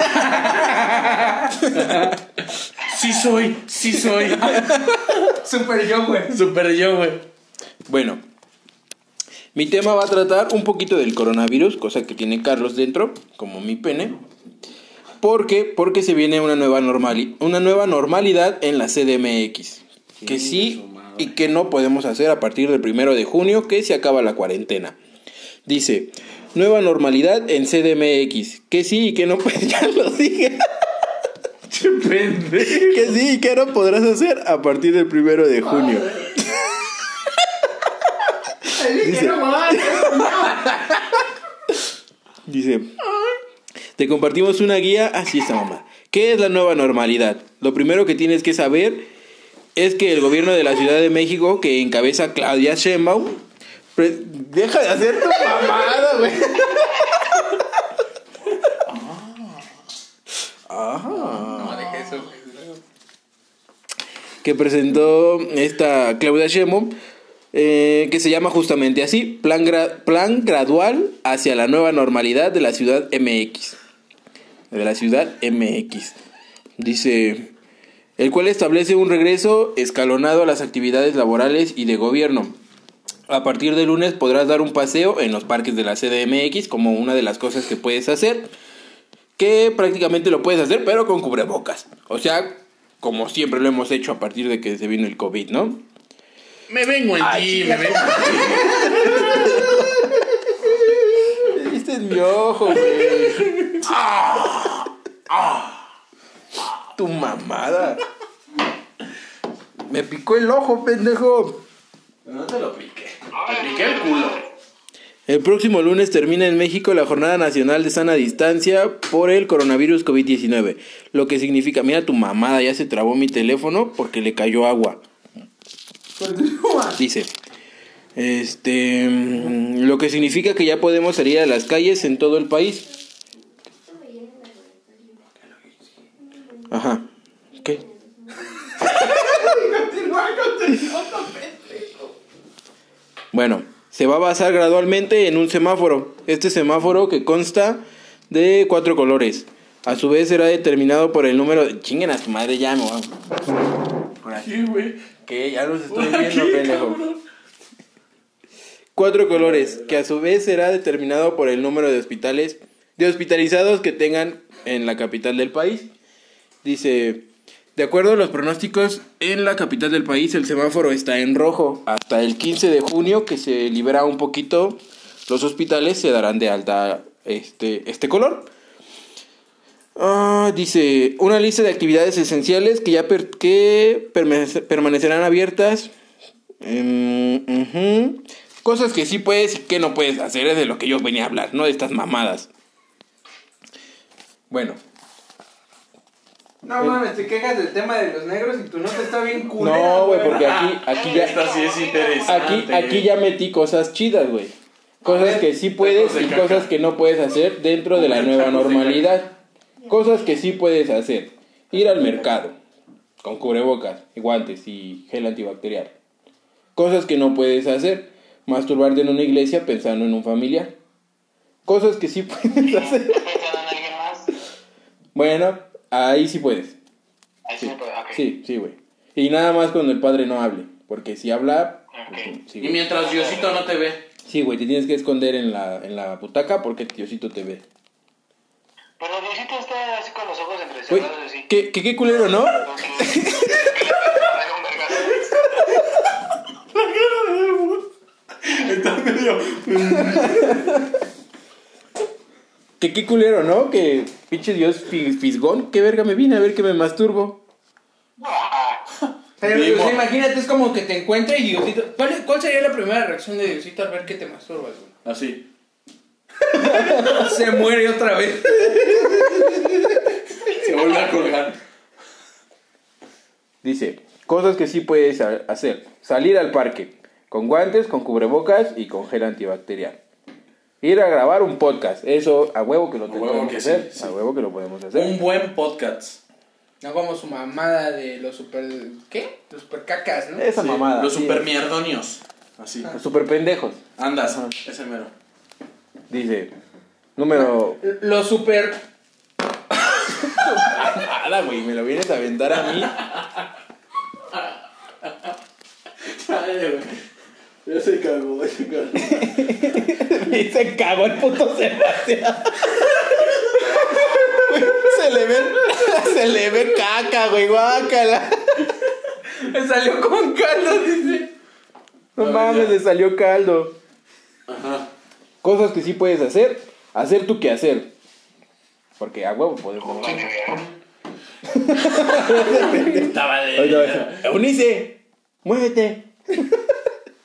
Sí soy, sí soy.
Super yo, güey.
Super yo, güey.
Bueno, mi tema va a tratar un poquito del coronavirus, cosa que tiene Carlos dentro, como mi pene. ¿Por qué? Porque se viene una nueva, normali- una nueva normalidad en la CDMX. Que sí y que no podemos hacer a partir del primero de junio, que se acaba la cuarentena. Dice, nueva normalidad en CDMX. Que sí y que no, pues ya lo dije.
Qué.
Que sí y que no podrás hacer a partir del primero de junio. Dice, Dice, te compartimos una guía, así está mamá. ¿Qué es la nueva normalidad? Lo primero que tienes que saber es que el gobierno de la Ciudad de México, que encabeza Claudia Sheinbaum, deja de hacer tu mamada, güey.
No, deja eso, güey.
que presentó esta Claudia Sheinbaum, eh, que se llama justamente así, plan, gra- plan gradual hacia la nueva normalidad de la ciudad MX. De la ciudad MX. Dice, el cual establece un regreso escalonado a las actividades laborales y de gobierno. A partir de lunes podrás dar un paseo en los parques de la CDMX como una de las cosas que puedes hacer. Que prácticamente lo puedes hacer, pero con cubrebocas. O sea, como siempre lo hemos hecho a partir de que se vino el COVID, ¿no?
Me vengo en ti, me vengo en ti.
Este es mi ojo, güey. Tu mamada. Me picó el ojo, pendejo.
No te lo piqué. Te piqué el culo.
El próximo lunes termina en México la Jornada Nacional de Sana Distancia por el coronavirus COVID-19. Lo que significa, mira tu mamada, ya se trabó mi teléfono porque le cayó agua. Dice, este, mm, lo que significa que ya podemos salir a las calles en todo el país. Ajá. ¿Qué? Bueno, se va a basar gradualmente en un semáforo. Este semáforo que consta de cuatro colores. A su vez será determinado por el número de... Chinguen a su madre ya, me Por aquí.
Güey.
Que ya los estoy viendo, pendejo. Cuatro colores, que a su vez será determinado por el número de hospitales, de hospitalizados que tengan en la capital del país. Dice, de acuerdo a los pronósticos, en la capital del país el semáforo está en rojo. Hasta el 15 de junio, que se libera un poquito, los hospitales se darán de alta este, este color. Ah, dice, una lista de actividades esenciales que ya que permanece- permanecerán abiertas. Ujú. Cosas que sí puedes y que no puedes hacer, es de lo que yo venía a hablar, no de estas mamadas. Bueno,
No mames, te quejas del tema de los negros y tu nota está bien culera.
no, güey, porque aquí, aquí ya,
Esta sí es interesante.
aquí, aquí ya metí cosas chidas, güey. Cosas que sí puedes y cosas que no puedes hacer dentro de la nueva normalidad. Cosas que sí puedes hacer. Ir al mercado con cubrebocas, y guantes y gel antibacterial. Cosas que no puedes hacer. Masturbarte en una iglesia pensando en un familiar. Cosas que sí puedes hacer.
¿Estás pensando en alguien más?
Bueno, ahí sí puedes.
Ahí sí, ok.
Sí, sí, güey. Y nada más cuando el padre no hable. Porque si habla... pues,
Ok.
sí,
Y mientras Diosito no te ve.
Sí, güey, te tienes que esconder en la, en la butaca porque Diosito te ve.
Pero Diosito está así con los ojos entrecerrados así.
¿qué, qué, qué culero, ¿no?
Está medio.
¿Qué, qué culero, ¿no? Que pinche Dios fi- fisgón. ¿Qué verga me vine a ver que me masturbo?
Pero imagínate, es como que te encuentra y Diosito. ¿Cuál, cuál sería la primera reacción de Diosito al ver que te masturbas, güey?
Así.
Se muere otra vez.
Se vuelve a colgar.
Dice, cosas que sí puedes ha- hacer. Salir al parque. Con guantes, con cubrebocas y con gel antibacterial. Ir a grabar un podcast. Eso a huevo que lo podemos
que
hacer.
sí.
A huevo que lo podemos hacer.
Un buen podcast.
No como su mamada de los super. ¿Qué? Los super cacas, ¿no?
Esa
Sí,
mamada.
Los super mierdonios. Así.
Los super pendejos.
Andas, ese mero.
Dice, número...
Los super.
Nada, güey, me lo vienes a aventar a mí.
Ya se cagó, ya se cagó.
Y se cagó el puto Sebastián. se le ve, se le ve caca, güey, guácala.
Me salió con caldo, dice.
No
Ah,
mames,
ya.
le salió caldo.
Ajá.
Cosas que sí puedes hacer, hacer tú que hacer. Porque a huevo podemos.
Estaba de.
Eunice, muévete.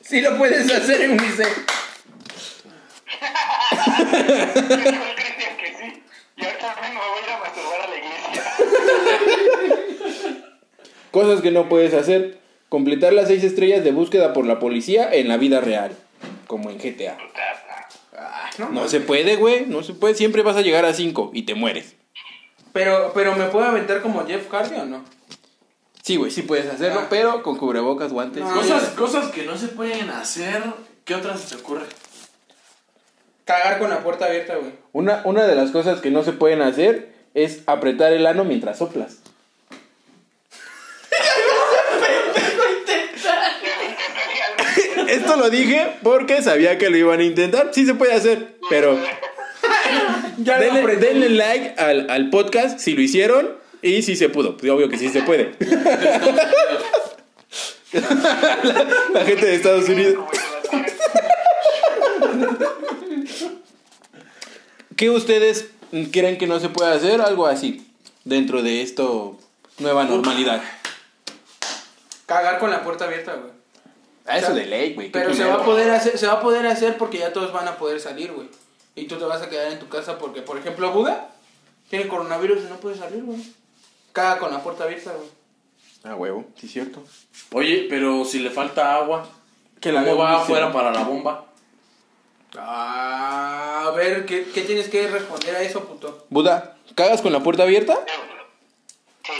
Sí lo puedes hacer en Unice.
Dijo el Cristian que sí. Y ahorita mismo me voy a ir a masturbar a la iglesia.
Cosas que no puedes hacer. Completar las seis estrellas de búsqueda por la policía en la vida real. Como en GTA.
Ah, no,
No se puede, güey. No se puede. Siempre vas a llegar a cinco y te mueres.
Pero, pero ¿me puedo aventar como Jeff Hardy o no?
Sí, güey, sí puedes hacerlo,
Ah.
pero con cubrebocas, guantes.
No.
Cosas, cosas que no se pueden hacer. ¿Qué otras se te ocurre?
Cagar con la puerta abierta, güey.
Una, una de las cosas que no se pueden hacer es apretar el ano mientras soplas. Esto lo dije porque sabía que lo iban a intentar. Sí se puede hacer, pero
Ya
denle like al, al podcast si lo hicieron y si se pudo. Pues obvio que sí se puede. la, la gente de Estados Unidos. ¿Qué ustedes creen que no se puede hacer? Algo así, dentro de esto, nueva normalidad.
Cagar con la puerta abierta, güey.
A eso de ley, güey.
Pero se va a poder hacer, se va a poder hacer porque ya todos van a poder salir, güey. Y tú te vas a quedar en tu casa porque, por ejemplo, Buda tiene coronavirus y no puede salir, güey. Caga con la puerta abierta, güey.
Ah, huevo, sí, cierto.
Oye, pero si le falta agua,
Que la
¿cómo va
bomba
afuera para la bomba?
Ah, a ver, ¿qué, ¿qué tienes que responder a eso, puto?
Buda, ¿cagas con la puerta abierta?
Sí.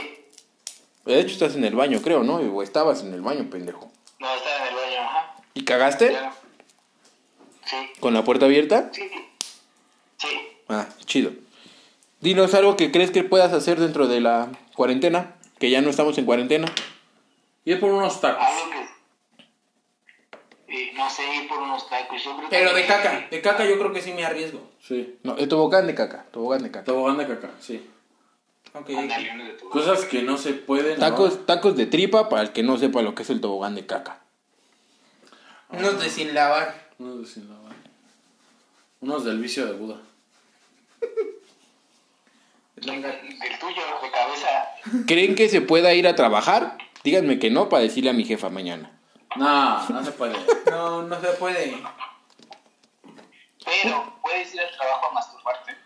De hecho, estás en el baño, creo, ¿no? O estabas en el baño, pendejo.
No, estaba en el baño, ajá.
¿Y cagaste
Ya. Sí,
con la puerta abierta?
sí. Sí.
Ah, chido. Dinos algo que crees que puedas hacer dentro de la cuarentena, que ya no estamos en cuarentena.
Ir por unos tacos.
Algo que. eh, no sé, ir por unos tacos. Yo creo
Pero
que-
de caca, de caca yo creo que sí me arriesgo.
Sí.
No, de tobogán de caca, tobogán de caca.
Tobogán de caca, sí.
Ok.
Ándale, uno de tu-
Cosas que no se pueden. ¿no?
Tacos, tacos de tripa para el que no sepa lo que es el tobogán de caca.
Unos de sin lavar.
Unos de sin lavar. Unos del vicio de Buda.
Del tuyo, de cabeza.
¿Creen que se pueda ir a trabajar? Díganme que no para decirle a mi jefa mañana.
No, no se puede.
No, no se puede.
Pero puedes ir al trabajo a masturbarte.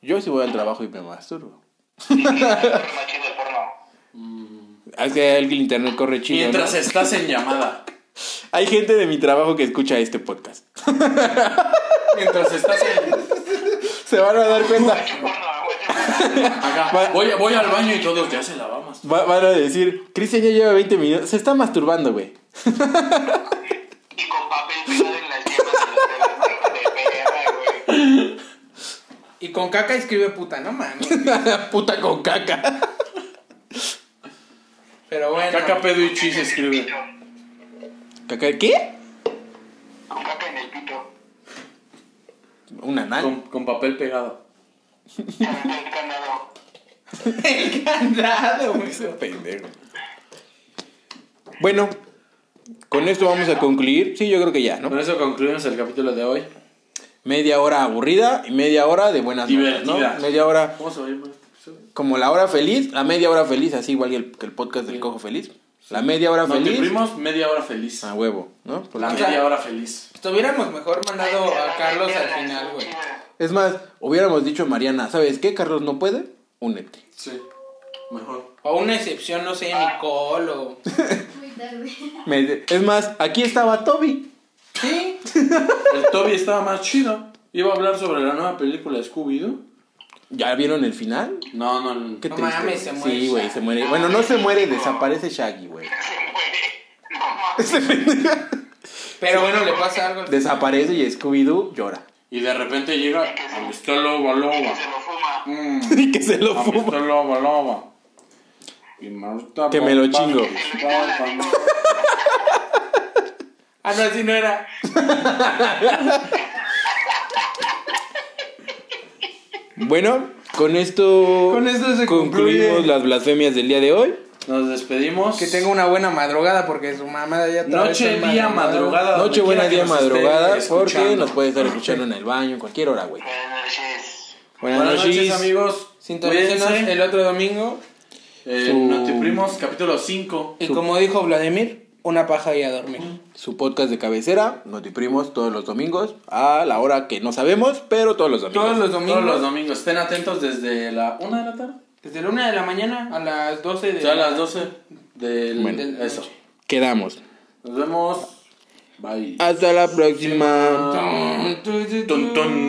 Yo sí voy al trabajo y me masturbo.
Más chido el porno.
Es que el internet corre chido.
Mientras
¿no?
estás en llamada.
Hay gente de mi trabajo que escucha este podcast.
Mientras estás en.
Se van a dar cuenta.
Acá. Voy, voy al baño y todos ya se lavamos.
Va- van a decir, Cristian ya lleva 20 minutos. Se está masturbando, güey.
Y con papel pegado en las yemas de güey.
Y con caca escribe puta, no mames.
Puta con caca.
Pero bueno.
Caca, pedo y chis escribe.
¿Caca qué?
Con caca en el pito.
Un anal.
Con, con papel pegado.
El candado.
El candado, güey.
Ese pendejo. Bueno, con esto vamos a concluir. Sí, yo creo que ya,
Con
¿no?
eso concluimos el capítulo de hoy.
Media hora aburrida y media hora de buenas notas. ¿no? Media hora
¿Cómo se va a llamar
como la hora feliz, la media hora feliz, así igual que el, que el podcast del Cojo Feliz. La media hora
No,
feliz.
primos media hora feliz.
A huevo, ¿no? Porque-
La media hora feliz.
Estuviéramos mejor mandado a Carlos al final, güey.
Es más, hubiéramos dicho a Mariana, ¿sabes qué? Carlos no puede, únete.
Sí. Mejor.
O una excepción, no sé, Nicole o.
Muy tarde.
Me- es más, aquí estaba Toby.
Sí.
El Toby estaba más chido. Iba a hablar sobre la nueva película de Scooby-Doo.
¿Ya vieron el final?
No, no, no.
Qué
No
triste,
mames,
güey.
se muere
Sí, güey,
Shaggy.
se muere. Bueno, no se muere, desaparece Shaggy, güey.
Se muere. No mames.
Pero bueno, le pasa algo. al-
Desaparece y Scooby-Doo llora.
Y de repente llega Amistad Loba
Que
Loba.
se lo fuma.
Mm.
Y que se lo fuma.
Amistad Loba Loba. Y Marta
Que me lo chingo.
Ah, no, así no era.
Bueno, con esto,
Con esto se
concluimos
concluye.
las blasfemias del día de hoy.
Nos despedimos.
Que tenga una buena madrugada porque su mamá ya
Noche, día, madrugada.
Noche, buena día, madrugada, porque nos puede estar escuchando en el baño, en cualquier hora, güey.
Buenas noches.
Buenas,
Buenas noches,
noches.
amigos.
Sintonícenos el otro domingo.
Eh,
Su-
Notiprimos, capítulo 5.
Y como dijo Vladimir, una paja y a dormir.
Su podcast de cabecera, Notiprimos todos los domingos, a la hora que no sabemos, pero todos los domingos.
Todos los domingos.
Todos los domingos. Estén atentos desde la 1 de la tarde.
Desde la 1 de la mañana a las 12 de
O sea, a las 12 del...
Bueno.
eso.
Quedamos.
Nos vemos. Bye.
Hasta la próxima.
Tun,
Tun, tun.